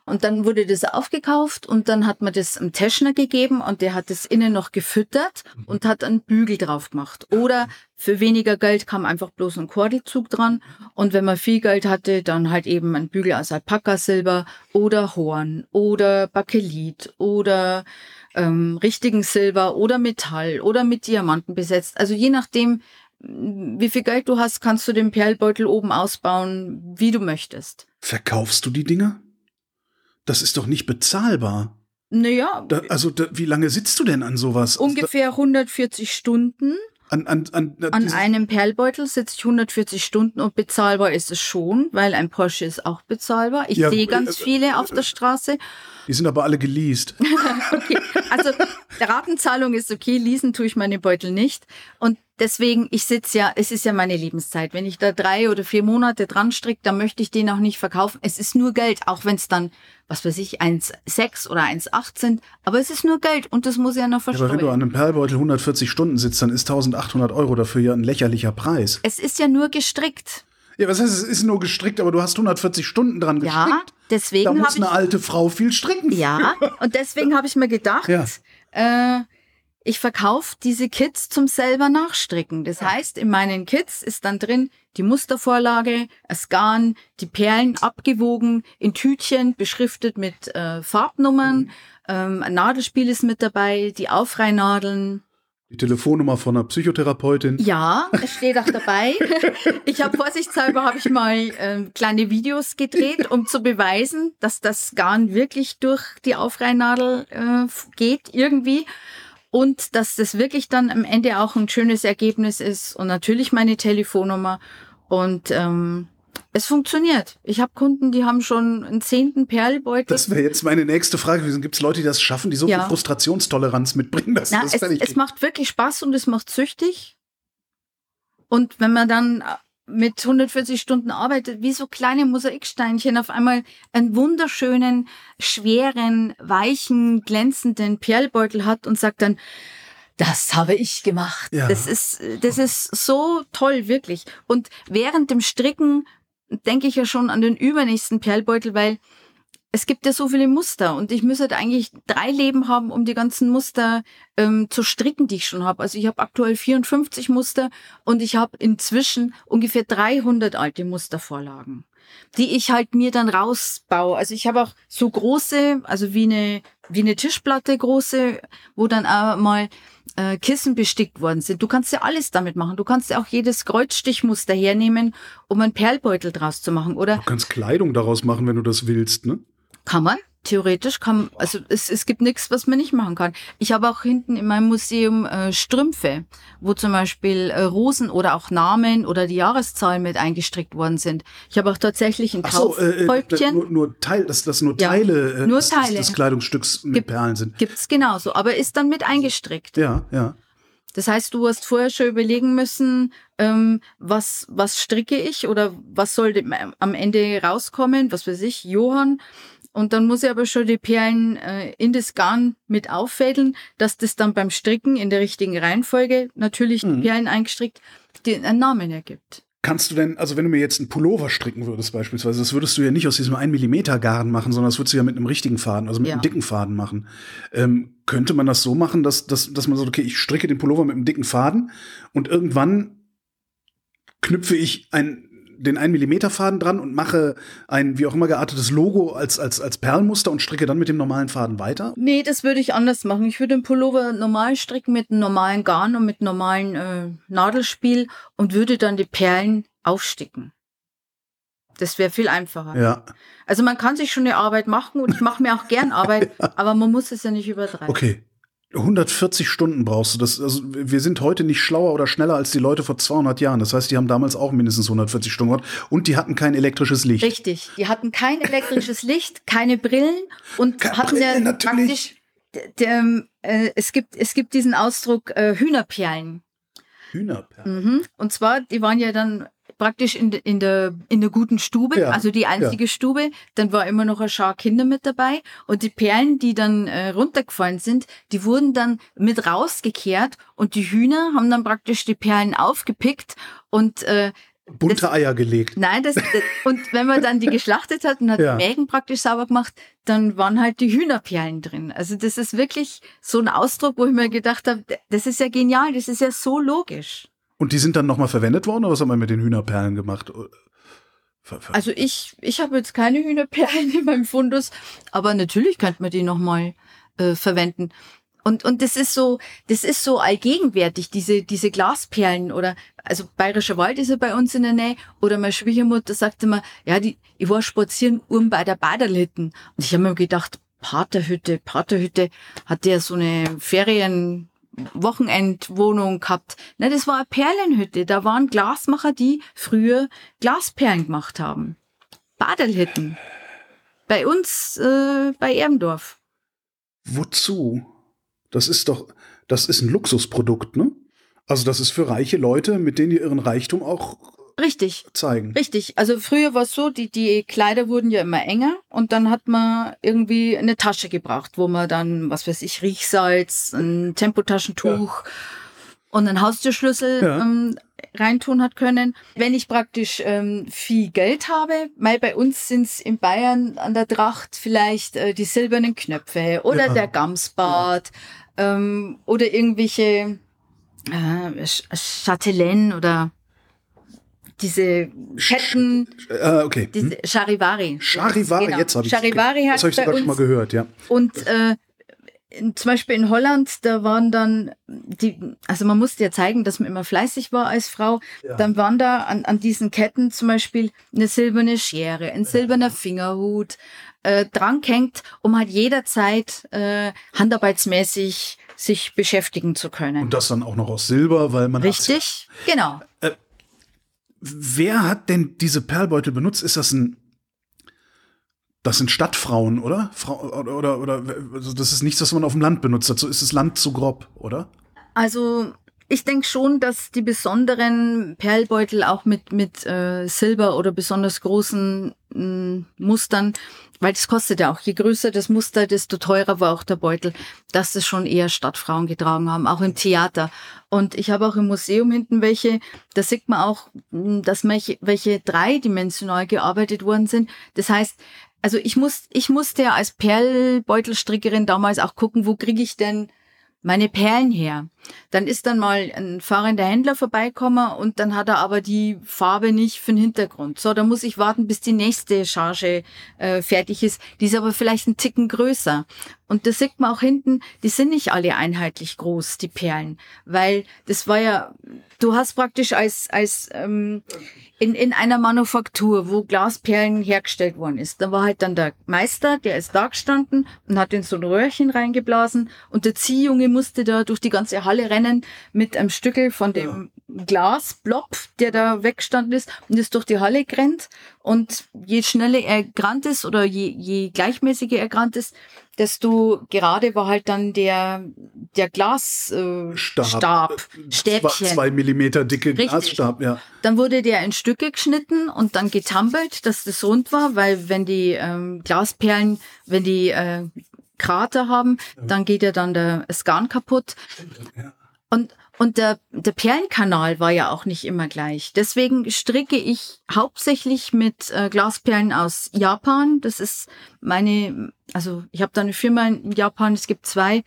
Und dann wurde das aufgekauft und dann hat man das einem Teschner gegeben und der hat das innen noch gefüttert und hat einen Bügel drauf gemacht. Oder für weniger Geld kam einfach bloß ein Kordelzug dran. Und wenn man viel Geld hatte, dann halt eben ein Bügel aus Alpaka-Silber oder Horn oder Bakelit oder ähm, richtigen Silber oder Metall oder mit Diamanten besetzt. Also je nachdem, wie viel Geld du hast, kannst du den Perlbeutel oben ausbauen, wie du möchtest. Verkaufst du die Dinger? Das ist doch nicht bezahlbar. Naja, Da, also, da, wie lange sitzt du denn an sowas? ungefähr 140 Stunden. An, an, an, An einem Perlbeutel sitze ich 140 Stunden und bezahlbar ist es schon, weil ein Porsche ist auch bezahlbar. Ich Ja, sehe äh, ganz äh, viele auf der Straße. Die sind aber alle geleast. Okay, also Ratenzahlung ist okay, leasen tue ich meine Beutel nicht. Und deswegen, ich sitze ja, es ist ja meine Lebenszeit. Wenn ich da drei oder vier Monate dran stricke, dann möchte ich den auch nicht verkaufen. Es ist nur Geld, auch wenn es dann, was weiß ich, 1,6 oder 1,8 sind. Aber es ist nur Geld und das muss ja noch Ja, aber wenn du versteuern. an einem Perlbeutel 140 Stunden sitzt, dann ist 1800 Euro dafür ja ein lächerlicher Preis. es ist ja nur gestrickt. Ja, was heißt, es ist nur gestrickt, aber du hast 140 Stunden dran gestrickt. Ja, da deswegen muss habe ich eine alte Frau viel stricken. Ja, und deswegen habe ich mir gedacht, Ja. äh, ich verkaufe diese Kits zum selber nachstricken. Das heißt, in meinen Kits ist dann drin die Mustervorlage, das Garn, die Perlen abgewogen, in Tütchen, beschriftet mit äh, Farbnummern. Mhm. Ähm, ein Nadelspiel ist mit dabei, die Aufreihnadeln. Die Telefonnummer von einer Psychotherapeutin. Ja, es steht auch dabei. ich habe vorsichtshalber habe ich mal ähm, kleine Videos gedreht, um zu beweisen, dass das Garn wirklich durch die Aufreihnadel äh, geht irgendwie und dass das wirklich dann am Ende auch ein schönes Ergebnis ist und natürlich meine Telefonnummer und ähm, es funktioniert. Ich habe Kunden, die haben schon einen zehnten Perlbeutel. Das wäre jetzt meine nächste Frage. Gibt es Leute, die das schaffen, die so ja. viel Frustrationstoleranz mitbringen? Dass Na, das es, es macht wirklich Spaß und es macht süchtig. Und wenn man dann mit 140 Stunden arbeitet, wie so kleine Mosaiksteinchen auf einmal einen wunderschönen, schweren, weichen, glänzenden Perlbeutel hat und sagt dann, das habe ich gemacht. Ja. Das ist, das ist so toll, wirklich. Und während dem Stricken denke ich ja schon an den übernächsten Perlbeutel, weil es gibt ja so viele Muster und ich müsste eigentlich drei Leben haben, um die ganzen Muster ähm, zu stricken, die ich schon habe. Also ich habe aktuell 54 Muster und ich habe inzwischen ungefähr 300 alte Mustervorlagen, die ich halt mir dann rausbaue. Also ich habe auch so große, also wie eine wie eine Tischplatte große, wo dann auch mal äh, Kissen bestickt worden sind. Du kannst ja alles damit machen. Du kannst ja auch jedes Kreuzstichmuster hernehmen, um einen Perlbeutel draus zu machen, oder? Du kannst Kleidung daraus machen, wenn du das willst, ne? Kann man. Theoretisch kann, also es, es gibt nichts, was man nicht machen kann. Ich habe auch hinten in meinem Museum äh, Strümpfe, wo zum Beispiel äh, Rosen oder auch Namen oder die Jahreszahlen mit eingestrickt worden sind. Ich habe auch tatsächlich ein Taufhäubchen. Äh, äh nur, nur Teil, dass das nur Teile, ja, nur Teile. Des, des Kleidungsstücks mit Gibt, Perlen sind. Gibt's genauso, aber ist dann mit eingestrickt. Ja, ja. Das heißt, du hast vorher schon überlegen müssen, ähm, was, was stricke ich oder was soll am Ende rauskommen, was weiß ich, Johann und dann muss ich aber schon die Perlen äh, in das Garn mit auffädeln, dass das dann beim Stricken in der richtigen Reihenfolge natürlich mhm. die Perlen eingestrickt, die einen Namen ergibt. Kannst du denn, also wenn du mir jetzt einen Pullover stricken würdest beispielsweise, das würdest du ja nicht aus diesem 1 mm Garn machen, sondern das würdest du ja mit einem richtigen Faden, also mit ja. einem dicken Faden machen. Ähm, könnte man das so machen, dass, dass, dass man sagt, okay, ich stricke den Pullover mit einem dicken Faden und irgendwann knüpfe ich ein den 1 mm Faden dran und mache ein wie auch immer geartetes Logo als, als, als Perlmuster und stricke dann mit dem normalen Faden weiter? Nee, das würde ich anders machen. Ich würde den Pullover normal stricken mit einem normalen Garn und mit normalen äh, Nadelspiel und würde dann die Perlen aufsticken. Das wäre viel einfacher. Ja. Also man kann sich schon eine Arbeit machen und ich mache mir auch gern Arbeit, ja. aber man muss es ja nicht übertreiben. Okay. 140 Stunden brauchst du. Das, also wir sind heute nicht schlauer oder schneller als die Leute vor 200 Jahren. Das heißt, die haben damals auch mindestens 140 Stunden gehabt und die hatten kein elektrisches Licht. Richtig, die hatten kein elektrisches Licht, keine Brillen und keine hatten Brillen, ja praktisch. Äh, es gibt es gibt diesen Ausdruck äh, Hühnerperlen. Hühnerperlen. Mhm. Und zwar, die waren ja dann praktisch in, de, in, der, in der guten Stube, ja. also die einzige ja. Stube. Dann war immer noch ein Schar Kinder mit dabei. Und die Perlen, die dann äh, runtergefallen sind, die wurden dann mit rausgekehrt und die Hühner haben dann praktisch die Perlen aufgepickt und äh, bunte das, Eier gelegt. Nein, das, das, und wenn man dann die geschlachtet hat und hat ja. die Mägen praktisch sauber gemacht, dann waren halt die Hühnerperlen drin. Also das ist wirklich so ein Ausdruck, wo ich mir gedacht habe, das ist ja genial, das ist ja so logisch. Und die sind dann nochmal verwendet worden oder was haben wir mit den Hühnerperlen gemacht? Also ich, ich habe jetzt keine Hühnerperlen in meinem Fundus, aber natürlich könnte man die nochmal äh, verwenden. Und, und das ist so, das ist so allgegenwärtig, diese, diese Glasperlen oder, also Bayerischer Wald ist ja bei uns in der Nähe oder meine Schwiegermutter sagte immer, ja, die, ich war spazieren um bei der Baderlitten. Und ich habe mir gedacht, Paterhütte, Paterhütte, hat der so eine Ferien, Wochenendwohnung gehabt. Na, das war eine Perlenhütte. Da waren Glasmacher, die früher Glasperlen gemacht haben. Badelhütten. Bei uns, äh, bei Ermdorf. Wozu? Das ist doch, das ist ein Luxusprodukt, ne? Also das ist für reiche Leute, mit denen die ihren Reichtum auch Richtig. zeigen. Richtig. Also früher war es so, die, die Kleider wurden ja immer enger und dann hat man irgendwie eine Tasche gebraucht, wo man dann, was weiß ich, Riechsalz, ein Tempotaschentuch ja. und einen Haustürschlüssel ja. ähm, reintun hat können. Wenn ich praktisch ähm, viel Geld habe, weil bei uns sind es in Bayern an der Tracht vielleicht äh, die silbernen Knöpfe oder ja. der Gamsbart ähm, oder irgendwelche äh, Chatelaine oder diese Ketten, äh, okay. diese Charivari. Charivari, genau. jetzt habe ich Charivari das habe ich sogar schon mal gehört, ja. Und äh, in, zum Beispiel in Holland, da waren dann die, also man musste ja zeigen, dass man immer fleißig war als Frau. Ja. Dann waren da an, an diesen Ketten zum Beispiel eine silberne Schere, ein silberner Fingerhut äh, dran hängt, um halt jederzeit äh, handarbeitsmäßig sich beschäftigen zu können. Und das dann auch noch aus Silber, weil man richtig, genau. Äh, wer hat denn diese Perlbeutel benutzt? Ist das ein das sind Stadtfrauen, oder? Frau, oder, oder, oder also das ist nichts, was man auf dem Land benutzt. Dazu ist das Land zu grob, oder? Also ich denke schon, dass die besonderen Perlbeutel auch mit, mit äh, Silber oder besonders großen mh, mm, Mustern, weil das kostet ja auch, je größer das Muster, desto teurer war auch der Beutel, dass das schon eher Stadtfrauen getragen haben, auch im Theater. Und ich habe auch im Museum hinten welche, da sieht man auch, mm, dass welche, welche dreidimensional gearbeitet worden sind. Das heißt, also ich muss, ich musste ja als Perlbeutelstrickerin damals auch gucken, wo kriege ich denn meine Perlen her. Dann ist dann mal ein fahrender Händler vorbeikommen und dann hat er aber die Farbe nicht für den Hintergrund. So, da muss ich warten, bis die nächste Charge äh, fertig ist. Die ist aber vielleicht ein Ticken größer. Und das sieht man auch hinten, die sind nicht alle einheitlich groß, die Perlen. Weil das war ja, du hast praktisch als, als ähm, in, in einer Manufaktur, wo Glasperlen hergestellt worden ist. Da war halt dann der Meister, der ist da gestanden und hat in so ein Röhrchen reingeblasen und der Ziehjunge musste da durch die ganze Halle rennen mit einem Stückel von dem. Glasblob, der da weggestanden ist und ist durch die Halle gerannt und je schneller er gerannt ist oder je, je gleichmäßiger er gerannt ist, desto gerade war halt dann der, der Glasstab, äh, Stab, Stab, äh, Stäbchen. Zwei Millimeter dicke Richtig. Glasstab, ja. Dann wurde der in Stücke geschnitten und dann getampelt, dass das rund war, weil wenn die ähm, Glasperlen, wenn die äh, Krater haben, ja. dann geht ja dann der Skan kaputt. Ja. Und, und der, der Perlenkanal war ja auch nicht immer gleich. Deswegen stricke ich hauptsächlich mit äh, Glasperlen aus Japan. Das ist meine, also ich habe da eine Firma in Japan, es gibt zwei.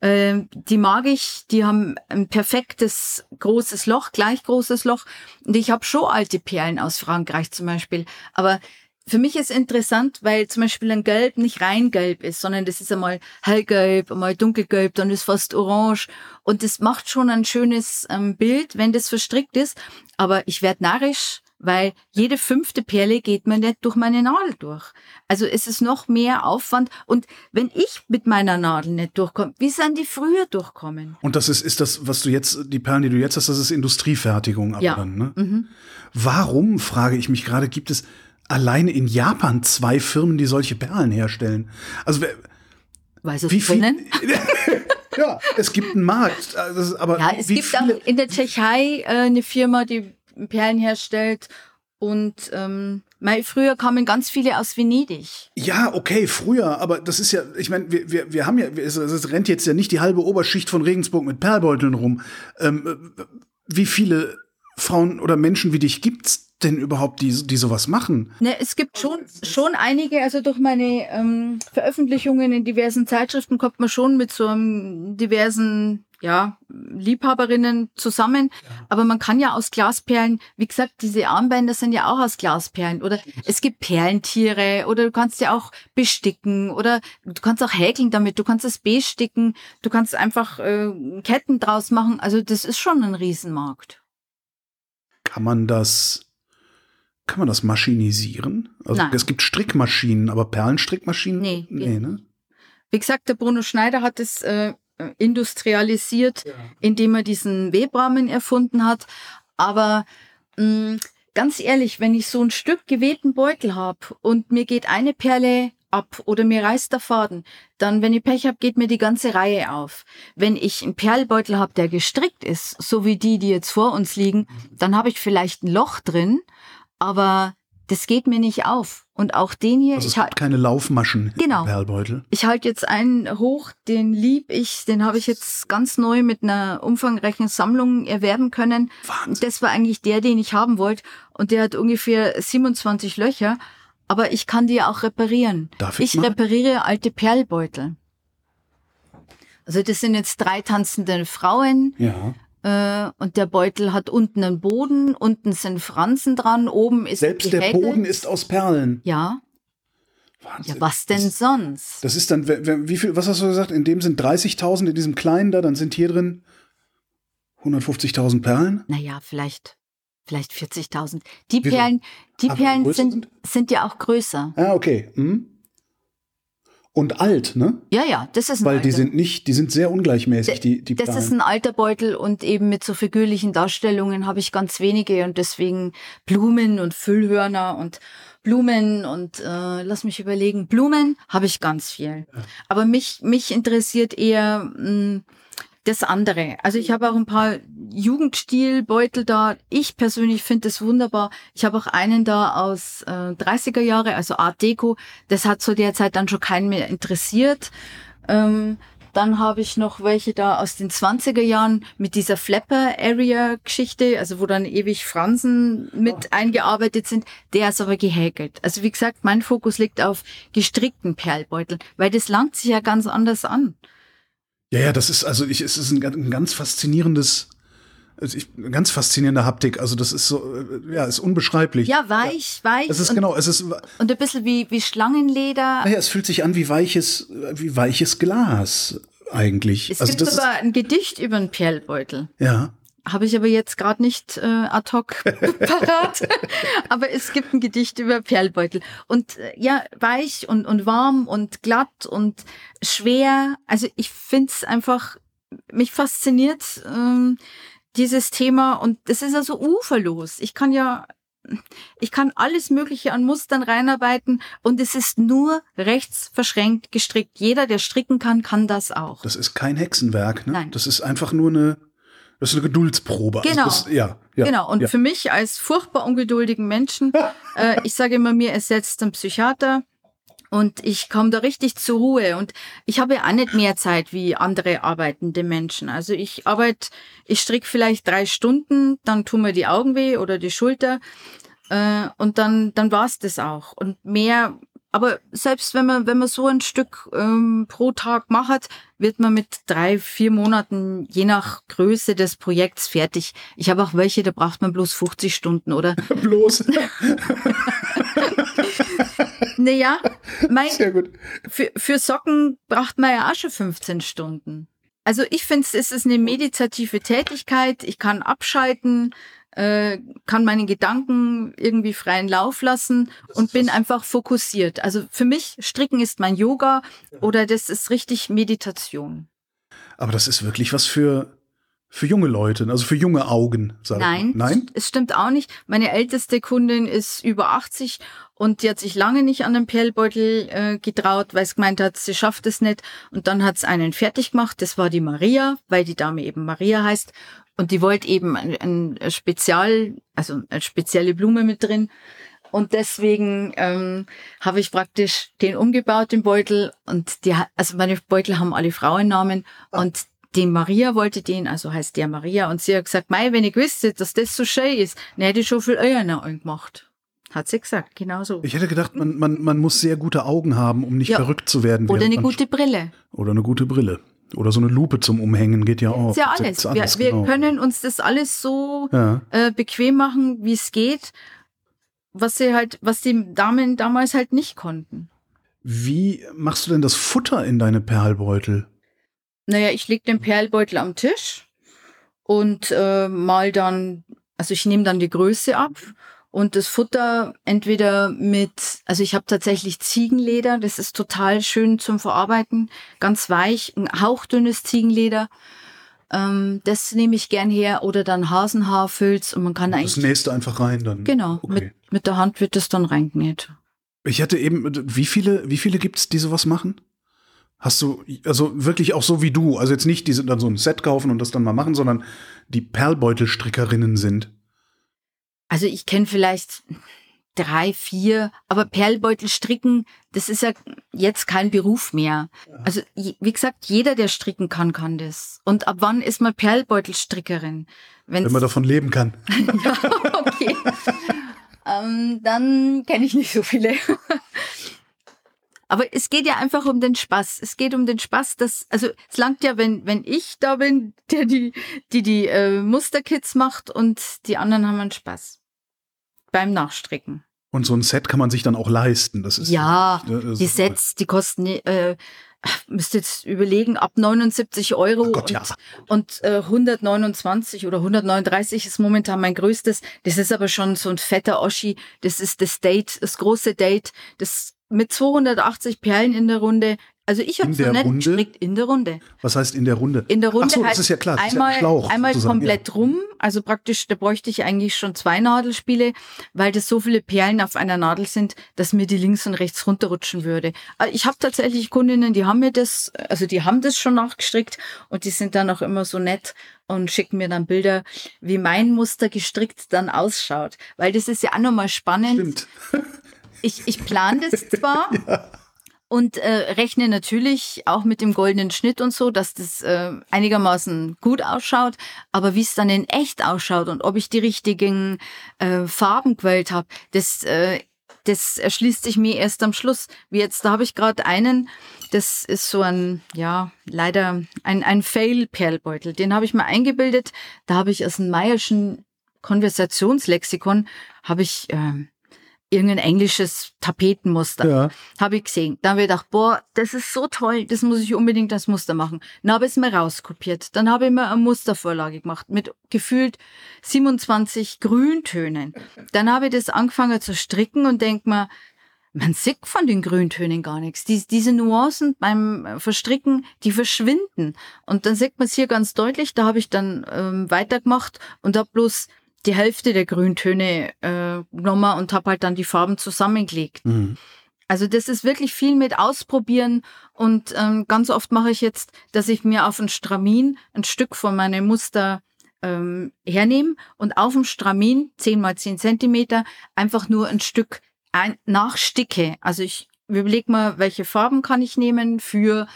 Äh, die mag ich, die haben ein perfektes großes Loch, gleich großes Loch. Und ich habe schon alte Perlen aus Frankreich zum Beispiel. Aber für mich ist interessant, weil zum Beispiel ein Gelb nicht rein gelb ist, sondern das ist einmal hellgelb, einmal dunkelgelb, dann ist fast orange. Und das macht schon ein schönes ähm, Bild, wenn das verstrickt ist. Aber ich werde narrisch, weil jede fünfte Perle geht mir nicht durch meine Nadel durch. Also es ist noch mehr Aufwand. Und wenn ich mit meiner Nadel nicht durchkomme, wie sollen die früher durchkommen? Und das ist, ist das, was du jetzt, die Perlen, die du jetzt hast, das ist Industriefertigung ja. dann, ne? Mhm. Warum, frage ich mich gerade, gibt es alleine in Japan zwei Firmen, die solche Perlen herstellen. Also Weiß wie viel? ja, es gibt einen Markt. Also, aber ja, es gibt auch in der Tschechei äh, eine Firma, die Perlen herstellt. Und ähm, früher kamen ganz viele aus Venedig. Ja, okay, früher, aber das ist ja, ich meine, wir, wir, wir haben ja, es, es rennt jetzt ja nicht die halbe Oberschicht von Regensburg mit Perlbeuteln rum. Ähm, wie viele Frauen oder Menschen wie dich gibt's denn überhaupt, die, die sowas machen? Ne, es gibt schon, schon einige, also durch meine ähm, Veröffentlichungen in diversen Zeitschriften kommt man schon mit so einem diversen ja, Liebhaberinnen zusammen. Ja. Aber man kann ja aus Glasperlen, wie gesagt, diese Armbänder sind ja auch aus Glasperlen. Oder es gibt Perlentiere oder du kannst ja auch besticken oder du kannst auch häkeln damit, du kannst es besticken, du kannst einfach äh, Ketten draus machen. Also das ist schon ein Riesenmarkt. Kann man das kann man das maschinisieren? Also Nein. es gibt Strickmaschinen, aber Perlenstrickmaschinen? Nee. nee ne? Wie gesagt, der Bruno Schneider hat es äh, industrialisiert, ja. indem er diesen Webrahmen erfunden hat. Aber mh, ganz ehrlich, wenn ich so ein Stück gewebten Beutel habe und mir geht eine Perle ab oder mir reißt der Faden, dann, wenn ich Pech habe, geht mir die ganze Reihe auf. Wenn ich einen Perlbeutel habe, der gestrickt ist, so wie die, die jetzt vor uns liegen, mhm. dann habe ich vielleicht ein Loch drin aber das geht mir nicht auf. Und auch den hier. Also es ich gibt keine Laufmaschen genau. im Perlbeutel. Ich halte jetzt einen hoch, den lieb ich, den habe ich jetzt ganz neu mit einer umfangreichen Sammlung erwerben können. Wahnsinn. Das war eigentlich der, den ich haben wollte. Und der hat ungefähr 27 Löcher. Aber ich kann die auch reparieren. Darf ich ich mal? repariere alte Perlbeutel. Also das sind jetzt drei tanzende Frauen. Ja. Äh, und der Beutel hat unten einen Boden, unten sind Franzen dran, oben ist Selbst der Boden ist aus Perlen. Ja. Wahnsinn. Ja, was denn das, sonst? Das ist dann, wie viel, was hast du gesagt? In dem sind 30.000, in diesem kleinen da, dann sind hier drin 150.000 Perlen? Naja, vielleicht, vielleicht 40.000. Die Perlen, die Perlen sind, sind, sind? ja auch größer. Ah, okay. Hm. Und alt, ne? Ja, ja, das ist ein Weil alter. die sind nicht, die sind sehr ungleichmäßig, die, die Das Perlen. ist ein alter Beutel und eben mit so figürlichen Darstellungen habe ich ganz wenige und deswegen Blumen und Füllhörner und Blumen und äh, lass mich überlegen, Blumen habe ich ganz viel. Ja. Aber mich, mich interessiert eher mh, hm, das andere. Also ich habe auch ein paar Jugendstilbeutel da. Ich persönlich finde das wunderbar. Ich habe auch einen da aus äh, 30er Jahre, also Art Deco. Das hat zu der Zeit dann schon keinen mehr interessiert. Ähm, dann habe ich noch welche da aus den 20er Jahren mit dieser Flapper-Area-Geschichte, also wo dann ewig Fransen mit eingearbeitet sind. Der ist aber gehäkelt. Also wie gesagt, mein Fokus liegt auf gestrickten Perlbeuteln, weil das langt sich ja ganz anders an. Ja, ja, das ist also ich, es ist ein, ein ganz faszinierendes also ich, ganz faszinierende Haptik. Also das ist so, äh, ja, ist unbeschreiblich. Ja, weich, ja. weich. Es ist und, genau, es ist und ein bisschen wie wie Schlangenleder. Naja, es fühlt sich an wie weiches, wie weiches Glas eigentlich. Es also gibt sogar ein Gedicht über einen Perlbeutel. Ja. Habe ich aber jetzt gerade nicht äh, ad hoc parat. aber es gibt ein Gedicht über Perlbeutel. Und äh, ja, weich und, und warm und glatt und schwer. Also ich finde es einfach, mich fasziniert ähm, dieses Thema und das ist ja so uferlos. Ich kann ja ich kann alles Mögliche an Mustern reinarbeiten und es ist nur rechts verschränkt gestrickt. Jeder, der stricken kann, kann das auch. Das ist kein Hexenwerk. Ne? Nein. Das ist einfach nur eine, das ist eine Geduldsprobe. Also genau. Also das, ja, ja, genau. Und ja. für mich als furchtbar ungeduldigen Menschen, äh, ich sage immer, mir ersetzt ein Psychiater. Und ich komme da richtig zur Ruhe. Und ich habe ja auch nicht mehr Zeit wie andere arbeitende Menschen. Also ich arbeite, ich stricke vielleicht drei Stunden, dann tun mir die Augen weh oder die Schulter. Äh, und dann, dann war's das auch. Und mehr, aber selbst wenn man, wenn man so ein Stück ähm, pro Tag macht, wird man mit drei, vier Monaten, je nach Größe des Projekts, fertig. Ich habe auch welche, da braucht man bloß 50 Stunden, oder? bloß. Naja, mein, Sehr gut. Für, für Socken braucht man ja auch schon 15 Stunden. Also ich finde, es ist eine meditative Tätigkeit. Ich kann abschalten, äh, kann meine Gedanken irgendwie freien Lauf lassen und bin einfach fokussiert. Also für mich, Stricken ist mein Yoga oder das ist richtig Meditation. Aber das ist wirklich was für für junge Leute, also für junge Augen, sag Nein, ich. Nein, es stimmt auch nicht. Meine älteste Kundin ist über 80 und die hat sich lange nicht an den Perlbeutel äh, getraut, weil sie gemeint hat, sie schafft es nicht. Und dann hat sie einen fertig gemacht. Das war die Maria, weil die Dame eben Maria heißt. Und die wollte eben ein, ein Spezial, also eine spezielle Blume mit drin. Und deswegen ähm, habe ich praktisch den umgebaut, den Beutel. Und die, also meine Beutel haben alle Frauennamen. Und die Maria wollte den, also heißt der Maria, und sie hat gesagt, Mei, wenn ich wüsste, dass das so schön ist, dann hätte ich schon viel Eier gemacht. Hat sie gesagt, genau so. Ich hätte gedacht, man, man, man muss sehr gute Augen haben, um nicht ja. verrückt zu werden. Oder eine gute Brille. Oder eine gute Brille. Oder so eine Lupe zum Umhängen geht ja auch. Ist ja alles. alles wir, genau. wir können uns das alles so ja. äh, bequem machen, wie es geht, was sie halt, was die Damen damals halt nicht konnten. Wie machst du denn das Futter in deine Perlbeutel? Naja, ich lege den Perlbeutel am Tisch und äh, mal dann, also ich nehme dann die Größe ab und das Futter entweder mit, also ich habe tatsächlich Ziegenleder, das ist total schön zum Verarbeiten, ganz weich, ein hauchdünnes Ziegenleder. Ähm, das nehme ich gern her oder dann Hasenhaarfilz und man kann das eigentlich. Das nächste einfach rein dann. Genau, okay. mit, mit der Hand wird das dann reingenäht. Ich hatte eben, wie viele, wie viele gibt's, die sowas machen? Hast du, also wirklich auch so wie du, also jetzt nicht, die sind dann so ein Set kaufen und das dann mal machen, sondern die Perlbeutelstrickerinnen sind. Also ich kenne vielleicht drei, vier, aber Perlbeutel stricken, das ist ja jetzt kein Beruf mehr. Also wie gesagt, jeder, der stricken kann, kann das. Und ab wann ist man Perlbeutelstrickerin? Wenn's Wenn man davon leben kann. ja, okay. ähm, dann kenne ich nicht so viele. Aber es geht ja einfach um den Spaß. Es geht um den Spaß, dass, also es langt ja, wenn, wenn ich da bin, der die, die, die äh, Musterkits macht und die anderen haben einen Spaß. Beim Nachstricken. Und so ein Set kann man sich dann auch leisten. Das ist ja, das die Sets, die kosten äh, müsst jetzt überlegen, ab 79 Euro Gott, ja. und, und äh, 129 oder 139 ist momentan mein größtes. Das ist aber schon so ein fetter Oschi. Das ist das Date, das große Date, das mit 280 Perlen in der Runde. Also ich habe so nett Runde? gestrickt in der Runde. Was heißt in der Runde? In der Runde Ach so, das ist ja klar. einmal, ja Schlauch, einmal komplett ja. rum. Also praktisch, da bräuchte ich eigentlich schon zwei Nadelspiele, weil das so viele Perlen auf einer Nadel sind, dass mir die links und rechts runterrutschen würde. Ich habe tatsächlich Kundinnen, die haben mir das, also die haben das schon nachgestrickt und die sind dann auch immer so nett und schicken mir dann Bilder, wie mein Muster gestrickt dann ausschaut. Weil das ist ja auch nochmal spannend. Stimmt. Ich, ich plane das zwar. ja und äh, rechne natürlich auch mit dem goldenen Schnitt und so, dass das äh, einigermaßen gut ausschaut. Aber wie es dann in echt ausschaut und ob ich die richtigen äh, Farben gewählt habe, das äh, das erschließt sich mir erst am Schluss. Wie jetzt, da habe ich gerade einen, das ist so ein, ja, leider ein, ein Fail-Perlbeutel. Den habe ich mal eingebildet. Da habe ich aus dem Meierschen Konversationslexikon, habe ich äh, irgendein englisches Tapetenmuster. Ja. Habe ich gesehen. Dann habe ich gedacht, boah, das ist so toll, das muss ich unbedingt als Muster machen. Dann habe ich es mir rauskopiert. Dann habe ich mir eine Mustervorlage gemacht mit gefühlt 27 Grüntönen. Dann habe ich das angefangen zu stricken und denk mir, man sieht von den Grüntönen gar nichts. Die, diese Nuancen beim Verstricken, die verschwinden. Und dann sieht man es hier ganz deutlich. Da habe ich dann ähm, weitergemacht und habe bloß die Hälfte der Grüntöne äh, genommen und habe halt dann die Farben zusammengelegt. Mhm. Also das ist wirklich viel mit Ausprobieren und ähm, ganz oft mache ich jetzt, dass ich mir auf ein Stramin ein Stück von meinem Muster ähm, hernehme und auf dem Stramin, 10 mal 10 Zentimeter, einfach nur ein Stück ein, nachsticke. Also ich überlege mal, welche Farben kann ich nehmen für,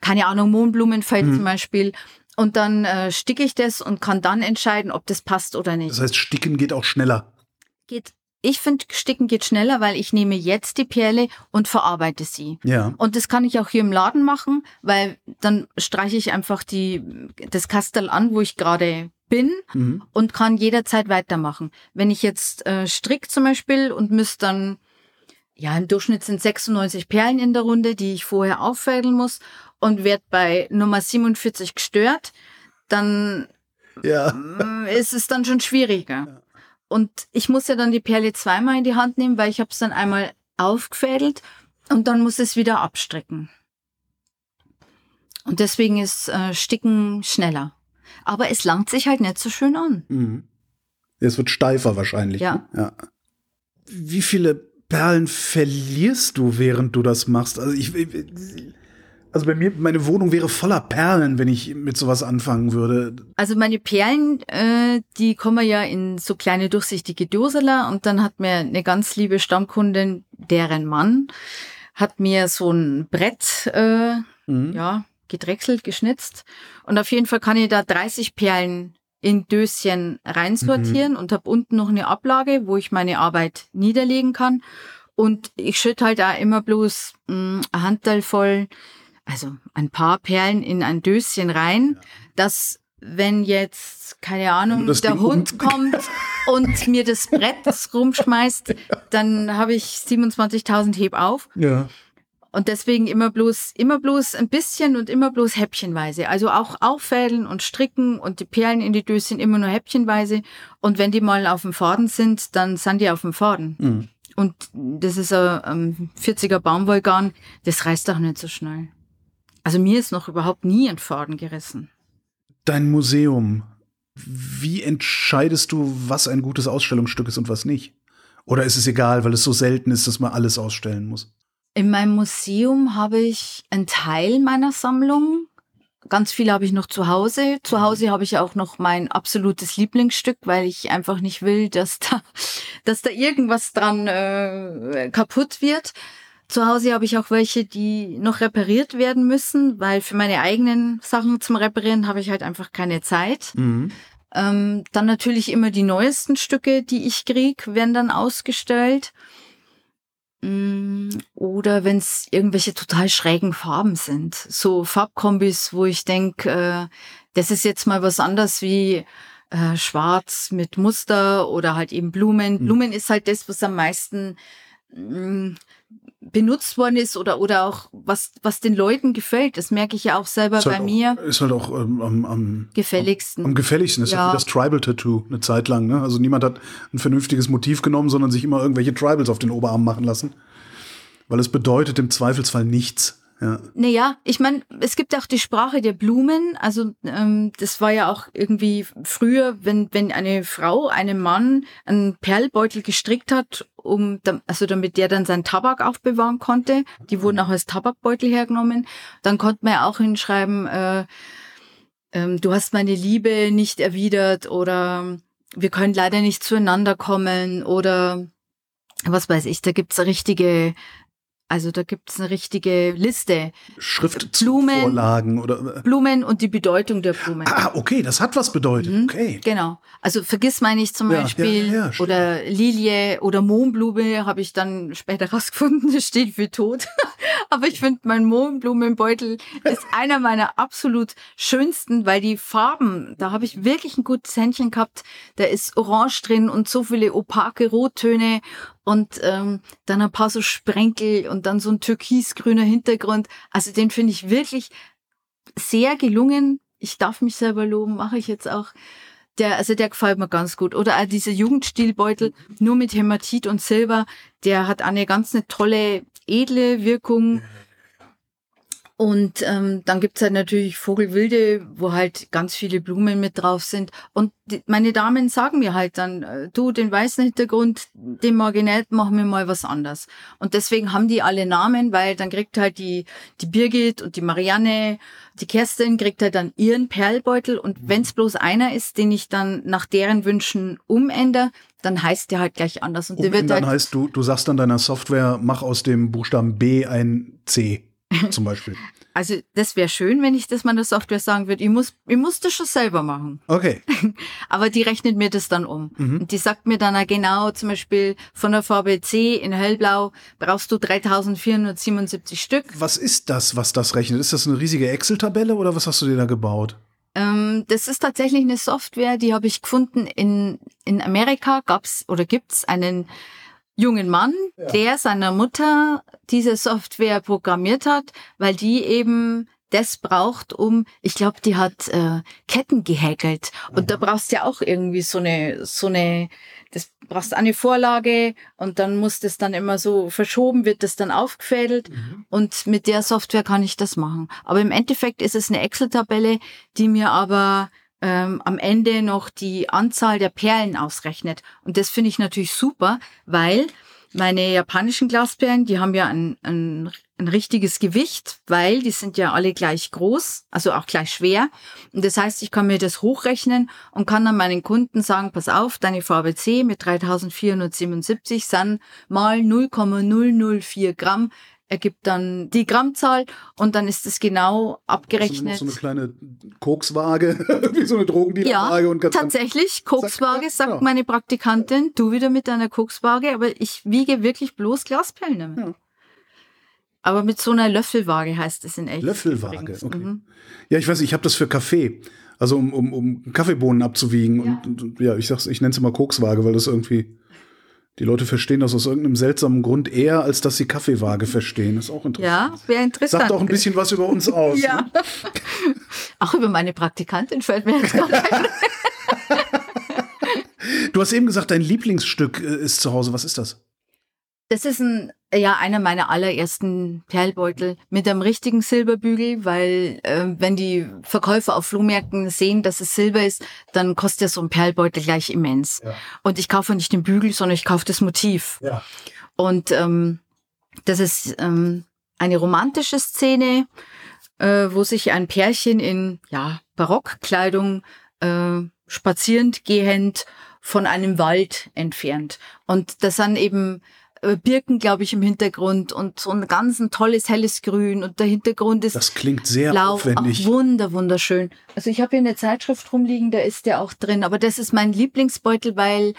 keine Ahnung, Mohnblumenfeld mhm. zum Beispiel und dann äh, sticke ich das und kann dann entscheiden, ob das passt oder nicht. Das heißt, Sticken geht auch schneller. Geht. Ich finde, Sticken geht schneller, weil ich nehme jetzt die Perle und verarbeite sie. Ja. Und das kann ich auch hier im Laden machen, weil dann streiche ich einfach die, das Kastel an, wo ich gerade bin mhm. und kann jederzeit weitermachen. Wenn ich jetzt äh, strick zum Beispiel und müsste dann ja, im Durchschnitt sind 96 Perlen in der Runde, die ich vorher auffädeln muss und werde bei Nummer 47 gestört, dann ja. Äh, ist es dann schon schwieriger. Ja. Und ich muss ja dann die Perle zweimal in die Hand nehmen, weil ich habe es dann einmal aufgefädelt und dann muss es wieder abstricken. Und deswegen ist äh, Sticken schneller. Aber es langt sich halt nicht so schön an. Mhm. Es wird steifer wahrscheinlich. Ja. Ne? ja. Wie viele Perlen verlierst du, während du das machst? Also ich, also bei mir, meine Wohnung wäre voller Perlen, wenn ich mit sowas anfangen würde. Also meine Perlen, äh, die kommen ja in so kleine durchsichtige Doseler und dann hat mir eine ganz liebe Stammkundin, deren Mann, hat mir so ein Brett, äh, mhm. ja, gedrechselt, geschnitzt. Und auf jeden Fall kann ich da 30 Perlen in Döschen reinsortieren mhm. und habe unten noch eine Ablage, wo ich meine Arbeit niederlegen kann. Und ich schütte halt auch immer bloß mh, mm, ein Handteil voll also ein paar Perlen in ein Döschen rein, dass wenn jetzt, keine Ahnung, der Ding Hund kommt und mir das Brett rumschmeißt, dann habe ich 27.000 Heb auf. Ja. Und deswegen immer bloß, immer bloß ein bisschen und immer bloß häppchenweise. Also auch auffädeln und stricken und die Perlen in die Döschen immer nur häppchenweise. Und wenn die mal auf dem Faden sind, dann sind die auf dem Faden. Mhm. Und das ist ein 40er Baumwollgarn, das reißt auch nicht so schnell. Also mir ist noch überhaupt nie ein Faden gerissen. Dein Museum. Wie entscheidest du, was ein gutes Ausstellungsstück ist und was nicht? Oder ist es egal, weil es so selten ist, dass man alles ausstellen muss? In meinem Museum habe ich einen Teil meiner Sammlung. Ganz viel habe ich noch zu Hause. Zu Hause habe ich auch noch mein absolutes Lieblingsstück, weil ich einfach nicht will, dass da, dass da irgendwas dran äh, kaputt wird. Zu Hause habe ich auch welche, die noch repariert werden müssen, weil für meine eigenen Sachen zum Reparieren habe ich halt einfach keine Zeit. Mhm. Ähm, dann natürlich immer die neuesten Stücke, die ich krieg, werden dann ausgestellt. Mm, oder wenn es irgendwelche total schrägen Farben sind. So Farbkombis, wo ich denke, äh, das ist jetzt mal was anderes wie äh, schwarz mit Muster oder halt eben Blumen. Mhm. Blumen ist halt das, was am meisten mh, mm, benutzt worden ist oder oder auch was was den Leuten gefällt. Das merke ich ja auch selber bei halt mir. Auch, ist halt auch ähm, am, am gefälligsten. Am, am gefälligsten ist ja. das Tribal Tattoo eine Zeit lang. Ne? Also niemand hat ein vernünftiges Motiv genommen, sondern sich immer irgendwelche Tribals auf den Oberarm machen lassen, weil es bedeutet im Zweifelsfall nichts. Ja. Naja, ich meine, es gibt auch die Sprache der Blumen. Also ähm, das war ja auch irgendwie früher, wenn wenn eine Frau einem Mann einen Perlbeutel gestrickt hat, um also damit der dann seinen Tabak aufbewahren konnte. Die wurden auch als Tabakbeutel hergenommen. Dann konnte man ja auch hinschreiben, äh, äh, du hast meine Liebe nicht erwidert oder wir können leider nicht zueinander kommen oder was weiß ich, da gibt's richtige also da gibt's eine richtige Liste. Schriftvorlagen oder Blumen und die Bedeutung der Blumen. Ah, okay, das hat was bedeutet. Mhm, okay. Genau. Also vergiss mal nicht zum ja, Beispiel ja, ja, oder Lilie oder Mohnblume habe ich dann später rausgefunden, das steht für tot. Aber ich finde mein Mohnblumenbeutel ist einer meiner absolut schönsten, weil die Farben, da habe ich wirklich ein gutes Händchen gehabt. Da ist Orange drin und so viele opake Rottöne und ähm, dann ein paar so Sprenkel und dann so ein türkisgrüner Hintergrund. Also den finde ich wirklich sehr gelungen. Ich darf mich selber loben, mache ich jetzt auch. Der, also der gefällt mir ganz gut. Oder auch dieser Jugendstilbeutel nur mit Hämatit und Silber, der hat eine ganz eine tolle, edle Wirkung. Und ähm, dann gibt's halt natürlich Vogelwilde, wo halt ganz viele Blumen mit drauf sind. Und die, meine Damen sagen mir halt dann, äh, du, den weißen Hintergrund, den mag ich nicht, mach mir mal was anderes. Und deswegen haben die alle Namen, weil dann kriegt halt die, die Birgit und die Marianne, die Kerstin kriegt halt dann ihren Perlbeutel. Und mhm. wenn's bloß einer ist, den ich dann nach deren Wünschen umändere, dann heißt der halt gleich anders. Und der wird dann halt heißt du, du sagst dann deiner Software, mach aus dem Buchstaben B ein C. zum Beispiel. Also das wäre schön, wenn ich das meiner Software sagen würde. Ich muss, ich muss das schon selber machen. Okay. Aber die rechnet mir das dann um. Mhm. Und die sagt mir dann genau, zum Beispiel von der Farbe C in hellblau brauchst du 3477 Stück. Was ist das, was das rechnet? Ist das eine riesige Excel-Tabelle oder was hast du dir da gebaut? Ähm, das ist tatsächlich eine Software, die habe ich gefunden in, in Amerika. Gab's oder gibt's einen jungen Mann, ja. der seiner Mutter diese Software programmiert hat, weil die eben das braucht, um, ich glaube, die hat äh, Ketten gehäkelt. Und mhm. da brauchst du ja auch irgendwie so eine, so eine, das brauchst eine Vorlage und dann muss das dann immer so verschoben, wird das dann aufgefädelt mhm. und mit der Software kann ich das machen. Aber im Endeffekt ist es eine Excel-Tabelle, die mir aber ähm, am Ende noch die Anzahl der Perlen ausrechnet. Und das finde ich natürlich super, weil meine japanischen Glasperlen, die haben ja ein, ein, ein richtiges Gewicht, weil die sind ja alle gleich groß, also auch gleich schwer. Und das heißt, ich kann mir das hochrechnen und kann dann meinen Kunden sagen, pass auf, deine Farbe C mit 3477 sind mal 0,004 Gramm ergibt dann die Grammzahl und dann ist es genau abgerechnet. Also so eine kleine Kokswaage, wie so eine Drogendealerwaage. Ja, und tatsächlich, Kokswaage, sagt ja. meine Praktikantin, du wieder mit deiner Kokswaage, aber ich wiege wirklich bloß Glasperlen damit. Ja. Aber mit so einer Löffelwaage heißt es in echt. Löffelwaage, okay. Mhm. Ja, ich weiß, ich habe das für Kaffee. Also um, um, um Kaffeebohnen abzuwiegen. Ja. Und, und, ja, ich sag's, ich nenne es immer Kokswaage, weil das irgendwie die Leute verstehen das aus irgendeinem seltsamen Grund eher, als dass sie Kaffeewaage verstehen. Das ist auch interessant. Ja, wäre interessant. Sagt auch ein bisschen was über uns aus. ja. Ne? Auch über meine Praktikantin fällt mir jetzt gerade ein. Du hast eben gesagt, dein Lieblingsstück äh, ist zu Hause. Was ist das? Das ist ein, ja, einer meiner allerersten Perlbeutel mit einem richtigen Silberbügel, weil äh, wenn die Verkäufer auf Flohmärkten sehen, dass es Silber ist, dann kostet ja so ein Perlbeutel gleich immens. Ja. Und ich kaufe nicht den Bügel, sondern ich kaufe das Motiv. Ja. Und ähm, das ist ähm, eine romantische Szene, äh, wo sich ein Pärchen in ja, Barockkleidung äh, spazierend gehend von einem Wald entfernt. Und das sind eben Birken, glaube ich, im Hintergrund und so ein ganz ein tolles helles Grün und der Hintergrund ist Das klingt sehr blau, aufwendig. Wunder wunderschön. Also ich habe hier eine Zeitschrift rumliegen, da ist der auch drin, aber das ist mein Lieblingsbeutel, weil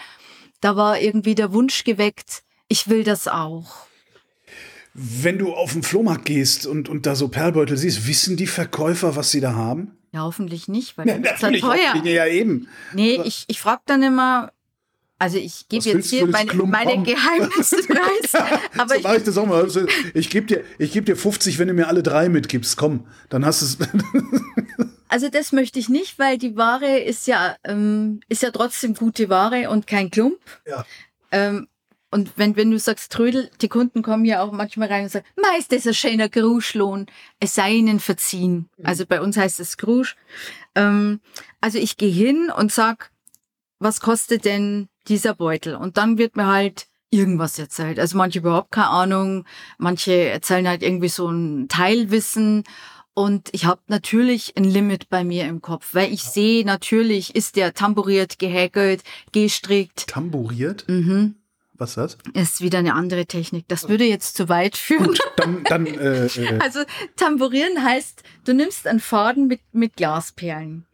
da war irgendwie der Wunsch geweckt, ich will das auch. Wenn du auf den Flohmarkt gehst und, und da so Perlbeutel siehst, wissen die Verkäufer, was sie da haben? Ja, hoffentlich nicht, weil Ja, das ist ja teuer. Ja, eben. Nee, ich, ich frage dann immer, also ich gebe jetzt hier meine, meine? Geheimnisse preis, aber so ich, ich das auch mal. Also, Ich gebe dir, ich geb dir 50, wenn du mir alle drei mitgibst. Komm, dann hast du es. also das möchte ich nicht, weil die Ware ist ja, ähm, ist ja trotzdem gute Ware und kein Klump. Ja. Ähm, und wenn, wenn du sagst Trödel, die Kunden kommen ja auch manchmal rein und sagen, meist ist ein schöner Gruschlohn, es sei ihnen verziehen. Also bei uns heißt es Grusch. Ähm, also ich gehe hin und sag, was kostet denn dieser Beutel? Und dann wird mir halt irgendwas erzählt. Also manche überhaupt keine Ahnung, manche erzählen halt irgendwie so ein Teilwissen. Und ich habe natürlich ein Limit bei mir im Kopf, weil ich sehe natürlich, ist der tamburiert, gehäkelt, gestrickt. Tamburiert? Mhm. Was ist das? Ist wieder eine andere Technik. Das würde jetzt zu weit führen. Dann, dann äh, äh, Also tamburieren heißt, du nimmst einen Faden mit, mit Glasperlen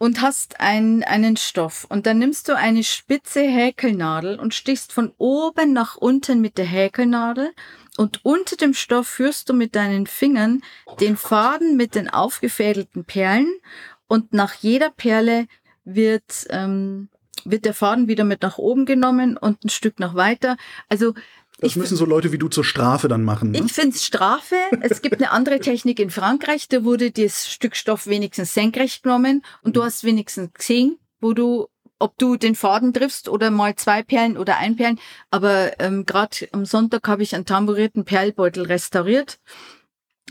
und hast einen, einen Stoff. Und dann nimmst du eine spitze Häkelnadel und stichst von oben nach unten mit der Häkelnadel. Und unter dem Stoff führst du mit deinen Fingern den Faden mit den aufgefädelten Perlen. Und nach jeder Perle wird, ähm, wird der Faden wieder mit nach oben genommen und ein Stück noch weiter. Also das ich müssen so Leute wie du zur Strafe dann machen. Ne? ich finde es Strafe. Es gibt eine andere Technik in Frankreich, da wurde das Stück Stoff wenigstens senkrecht genommen und du hast wenigstens gesehen, wo du, ob du den Faden triffst oder mal zwei Perlen oder ein Perlen. Aber ähm, gerade am Sonntag habe ich einen tamburierten Perlbeutel restauriert.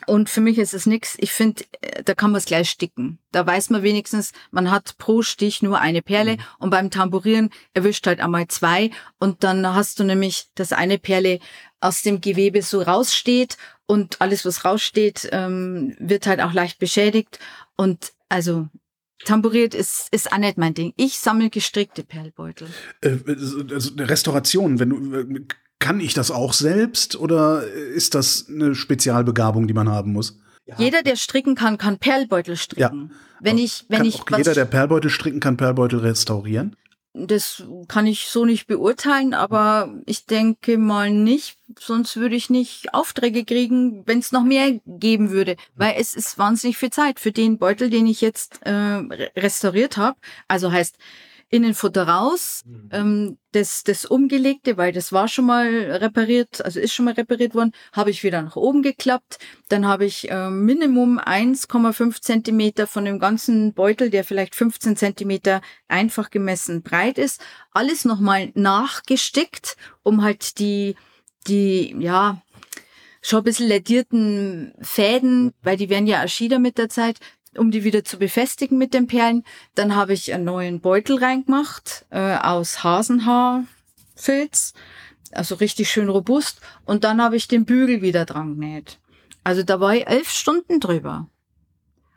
Und für mich ist es nix. Ich finde, äh, da kann man es gleich sticken. Da weiß man wenigstens, man hat pro Stich nur eine Perle Mhm. und beim Tamburieren erwischt halt einmal zwei und dann hast du nämlich, dass eine Perle aus dem Gewebe so raussteht und alles, was raussteht, ähm, wird halt auch leicht beschädigt. Und also tamburiert ist, ist auch nicht mein Ding. Ich sammle gestrickte Perlbeutel. Äh, also eine Restauration, wenn du äh, kann ich das auch selbst oder ist das eine Spezialbegabung, die man haben muss? Jeder, der stricken kann, kann Perlbeutel stricken. Wenn ich, wenn kann ich auch jeder, der Perlbeutel stricken kann, Perlbeutel restaurieren? Das kann ich so nicht beurteilen, aber ich denke mal nicht, sonst würde ich nicht Aufträge kriegen, wenn es noch mehr geben würde, weil es ist wahnsinnig viel Zeit für den Beutel, den ich jetzt äh, re- restauriert habe. Also heißt Innenfutter raus, ähm, das, das umgelegte, weil das war schon mal repariert, also ist schon mal repariert worden, habe ich wieder nach oben geklappt. Dann habe ich äh, Minimum 1,5 Zentimeter von dem ganzen Beutel, der vielleicht 15 Zentimeter einfach gemessen breit ist, alles nochmal nachgestickt, um halt die, die, ja, schon ein bisschen ledierten Fäden, weil die werden ja Aschida mit der Zeit, um die wieder zu befestigen mit den Perlen. Dann habe ich einen neuen Beutel reingemacht äh, aus Hasenhaarfilz, also richtig schön robust. Und dann habe ich den Bügel wieder dran genäht. Also da war ich elf Stunden drüber.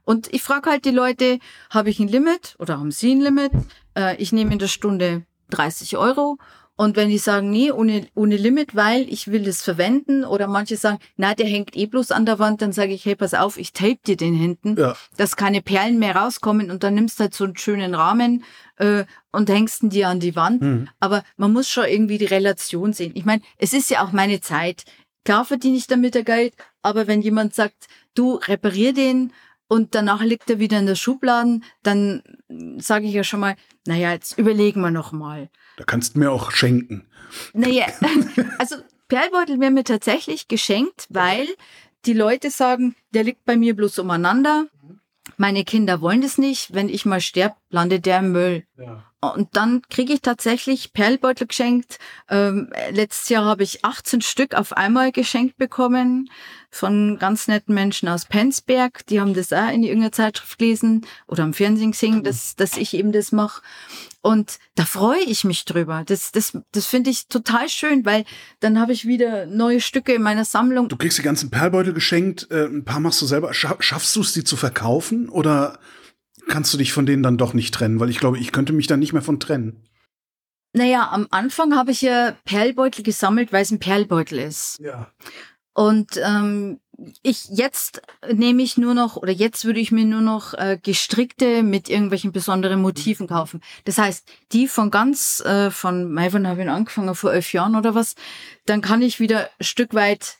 Und ich frage halt die Leute, habe ich ein Limit oder haben sie ein Limit? Äh, ich nehme in der Stunde 30 Euro. Und wenn die sagen, nee, ohne, ohne Limit, weil ich will das verwenden, oder manche sagen, na, der hängt eh bloß an der Wand, dann sage ich, hey, pass auf, ich tape dir den hinten, Ja. dass keine Perlen mehr rauskommen und dann nimmst du halt so einen schönen Rahmen äh, und hängst ihn dir an die Wand. Hm. Aber man muss schon irgendwie die Relation sehen. Ich meine, es ist ja auch meine Zeit. Klar verdiene ich damit der Geld, aber wenn jemand sagt, du reparier den und danach liegt er wieder in der Schubladen, dann sage ich ja schon mal, naja, jetzt überlegen wir noch mal. Da kannst du mir auch schenken. Naja, also Perlbeutel werden mir tatsächlich geschenkt, weil die Leute sagen, der liegt bei mir bloß umeinander. Meine Kinder wollen das nicht. Wenn ich mal sterb, landet der im Müll. Und dann kriege ich tatsächlich Perlbeutel geschenkt. Ähm, letztes Jahr habe ich 18 Stück auf einmal geschenkt bekommen von ganz netten Menschen aus Penzberg. Die haben das auch in irgendeiner Zeitschrift gelesen oder am Fernsehen gesehen, dass, dass ich eben das mache. Und da freue ich mich drüber. Das, das, das finde ich total schön, weil dann habe ich wieder neue Stücke in meiner Sammlung. Du kriegst die ganzen Perlbeutel geschenkt, äh, ein paar machst du selber. Scha schaffst du es, die zu verkaufen oder kannst du dich von denen dann doch nicht trennen? Weil ich glaube, ich könnte mich da nicht mehr von trennen. Naja, am Anfang habe ich ja Perlbeutel gesammelt, weil es ein Perlbeutel ist. Ja. Und ähm, ich jetzt nehme ich nur noch oder jetzt würde ich mir nur noch äh, gestrickte mit irgendwelchen besonderen Motiven kaufen. Das heißt, die von ganz äh, von Maivon habe ich angefangen vor elf Jahren oder was, dann kann ich wieder ein Stück weit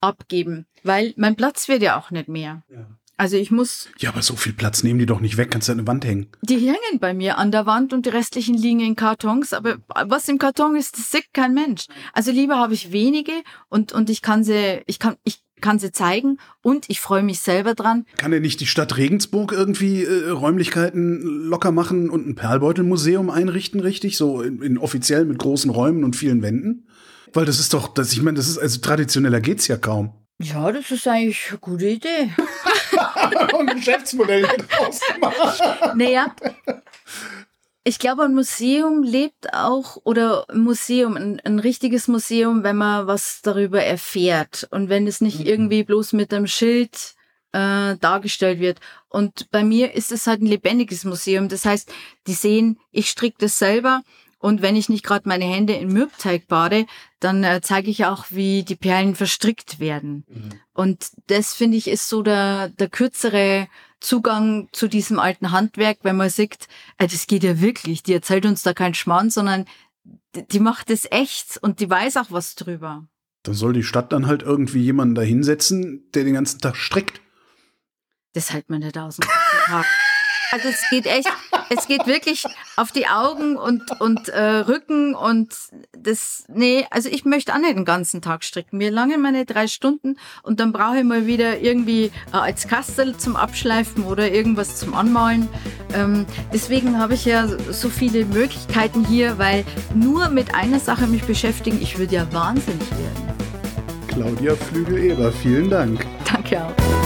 abgeben, weil mein Platz wird ja auch nicht mehr. Ja. Also ich muss. Ja, aber so viel Platz nehmen die doch nicht weg, kannst du an eine Wand hängen. Die hängen bei mir an der Wand und die restlichen liegen in Kartons. Aber was im Karton ist, das sieht kein Mensch. Also lieber habe ich wenige und, und ich kann sie, ich kann, ich kann sie zeigen und ich freue mich selber dran. Kann er nicht die Stadt Regensburg irgendwie äh, Räumlichkeiten locker machen und ein Perlbeutelmuseum einrichten, richtig? So in, in offiziell mit großen Räumen und vielen Wänden? Weil das ist doch, das, ich meine, das ist, also traditioneller geht's ja kaum. Ja, das ist eigentlich eine gute Idee. ein Geschäftsmodell draus gemacht. Naja, ich glaube, ein Museum lebt auch, oder ein Museum, ein, ein, richtiges Museum, wenn man was darüber erfährt und wenn es nicht mhm. irgendwie bloß mit einem Schild äh, dargestellt wird. Und bei mir ist es halt ein lebendiges Museum. Das heißt, die sehen, ich stricke das selber und wenn ich nicht gerade meine Hände in Mürbteig bade, dann äh, zeige ich auch, wie die Perlen verstrickt werden. Mhm. Und das finde ich ist so der, der kürzere Zugang zu diesem alten Handwerk, wenn man sieht, äh, das geht ja wirklich, die erzählt uns da keinen Schmarrn, sondern die, die macht es echt und die weiß auch was drüber. Da soll die Stadt dann halt irgendwie jemanden da hinsetzen, der den ganzen Tag strickt. Das hält man nicht aus. Also es geht echt, es geht wirklich auf die Augen und, und äh, Rücken und das, nee, also ich möchte auch nicht den ganzen Tag stricken. Mir langen meine drei Stunden und dann brauche ich mal wieder irgendwie äh, als Kastel zum Abschleifen oder irgendwas zum Anmalen. Ähm, deswegen habe ich ja so viele Möglichkeiten hier, weil nur mit einer Sache mich beschäftigen, ich würde ja wahnsinnig werden. Claudia Flügel-Eber, vielen Dank. Danke auch.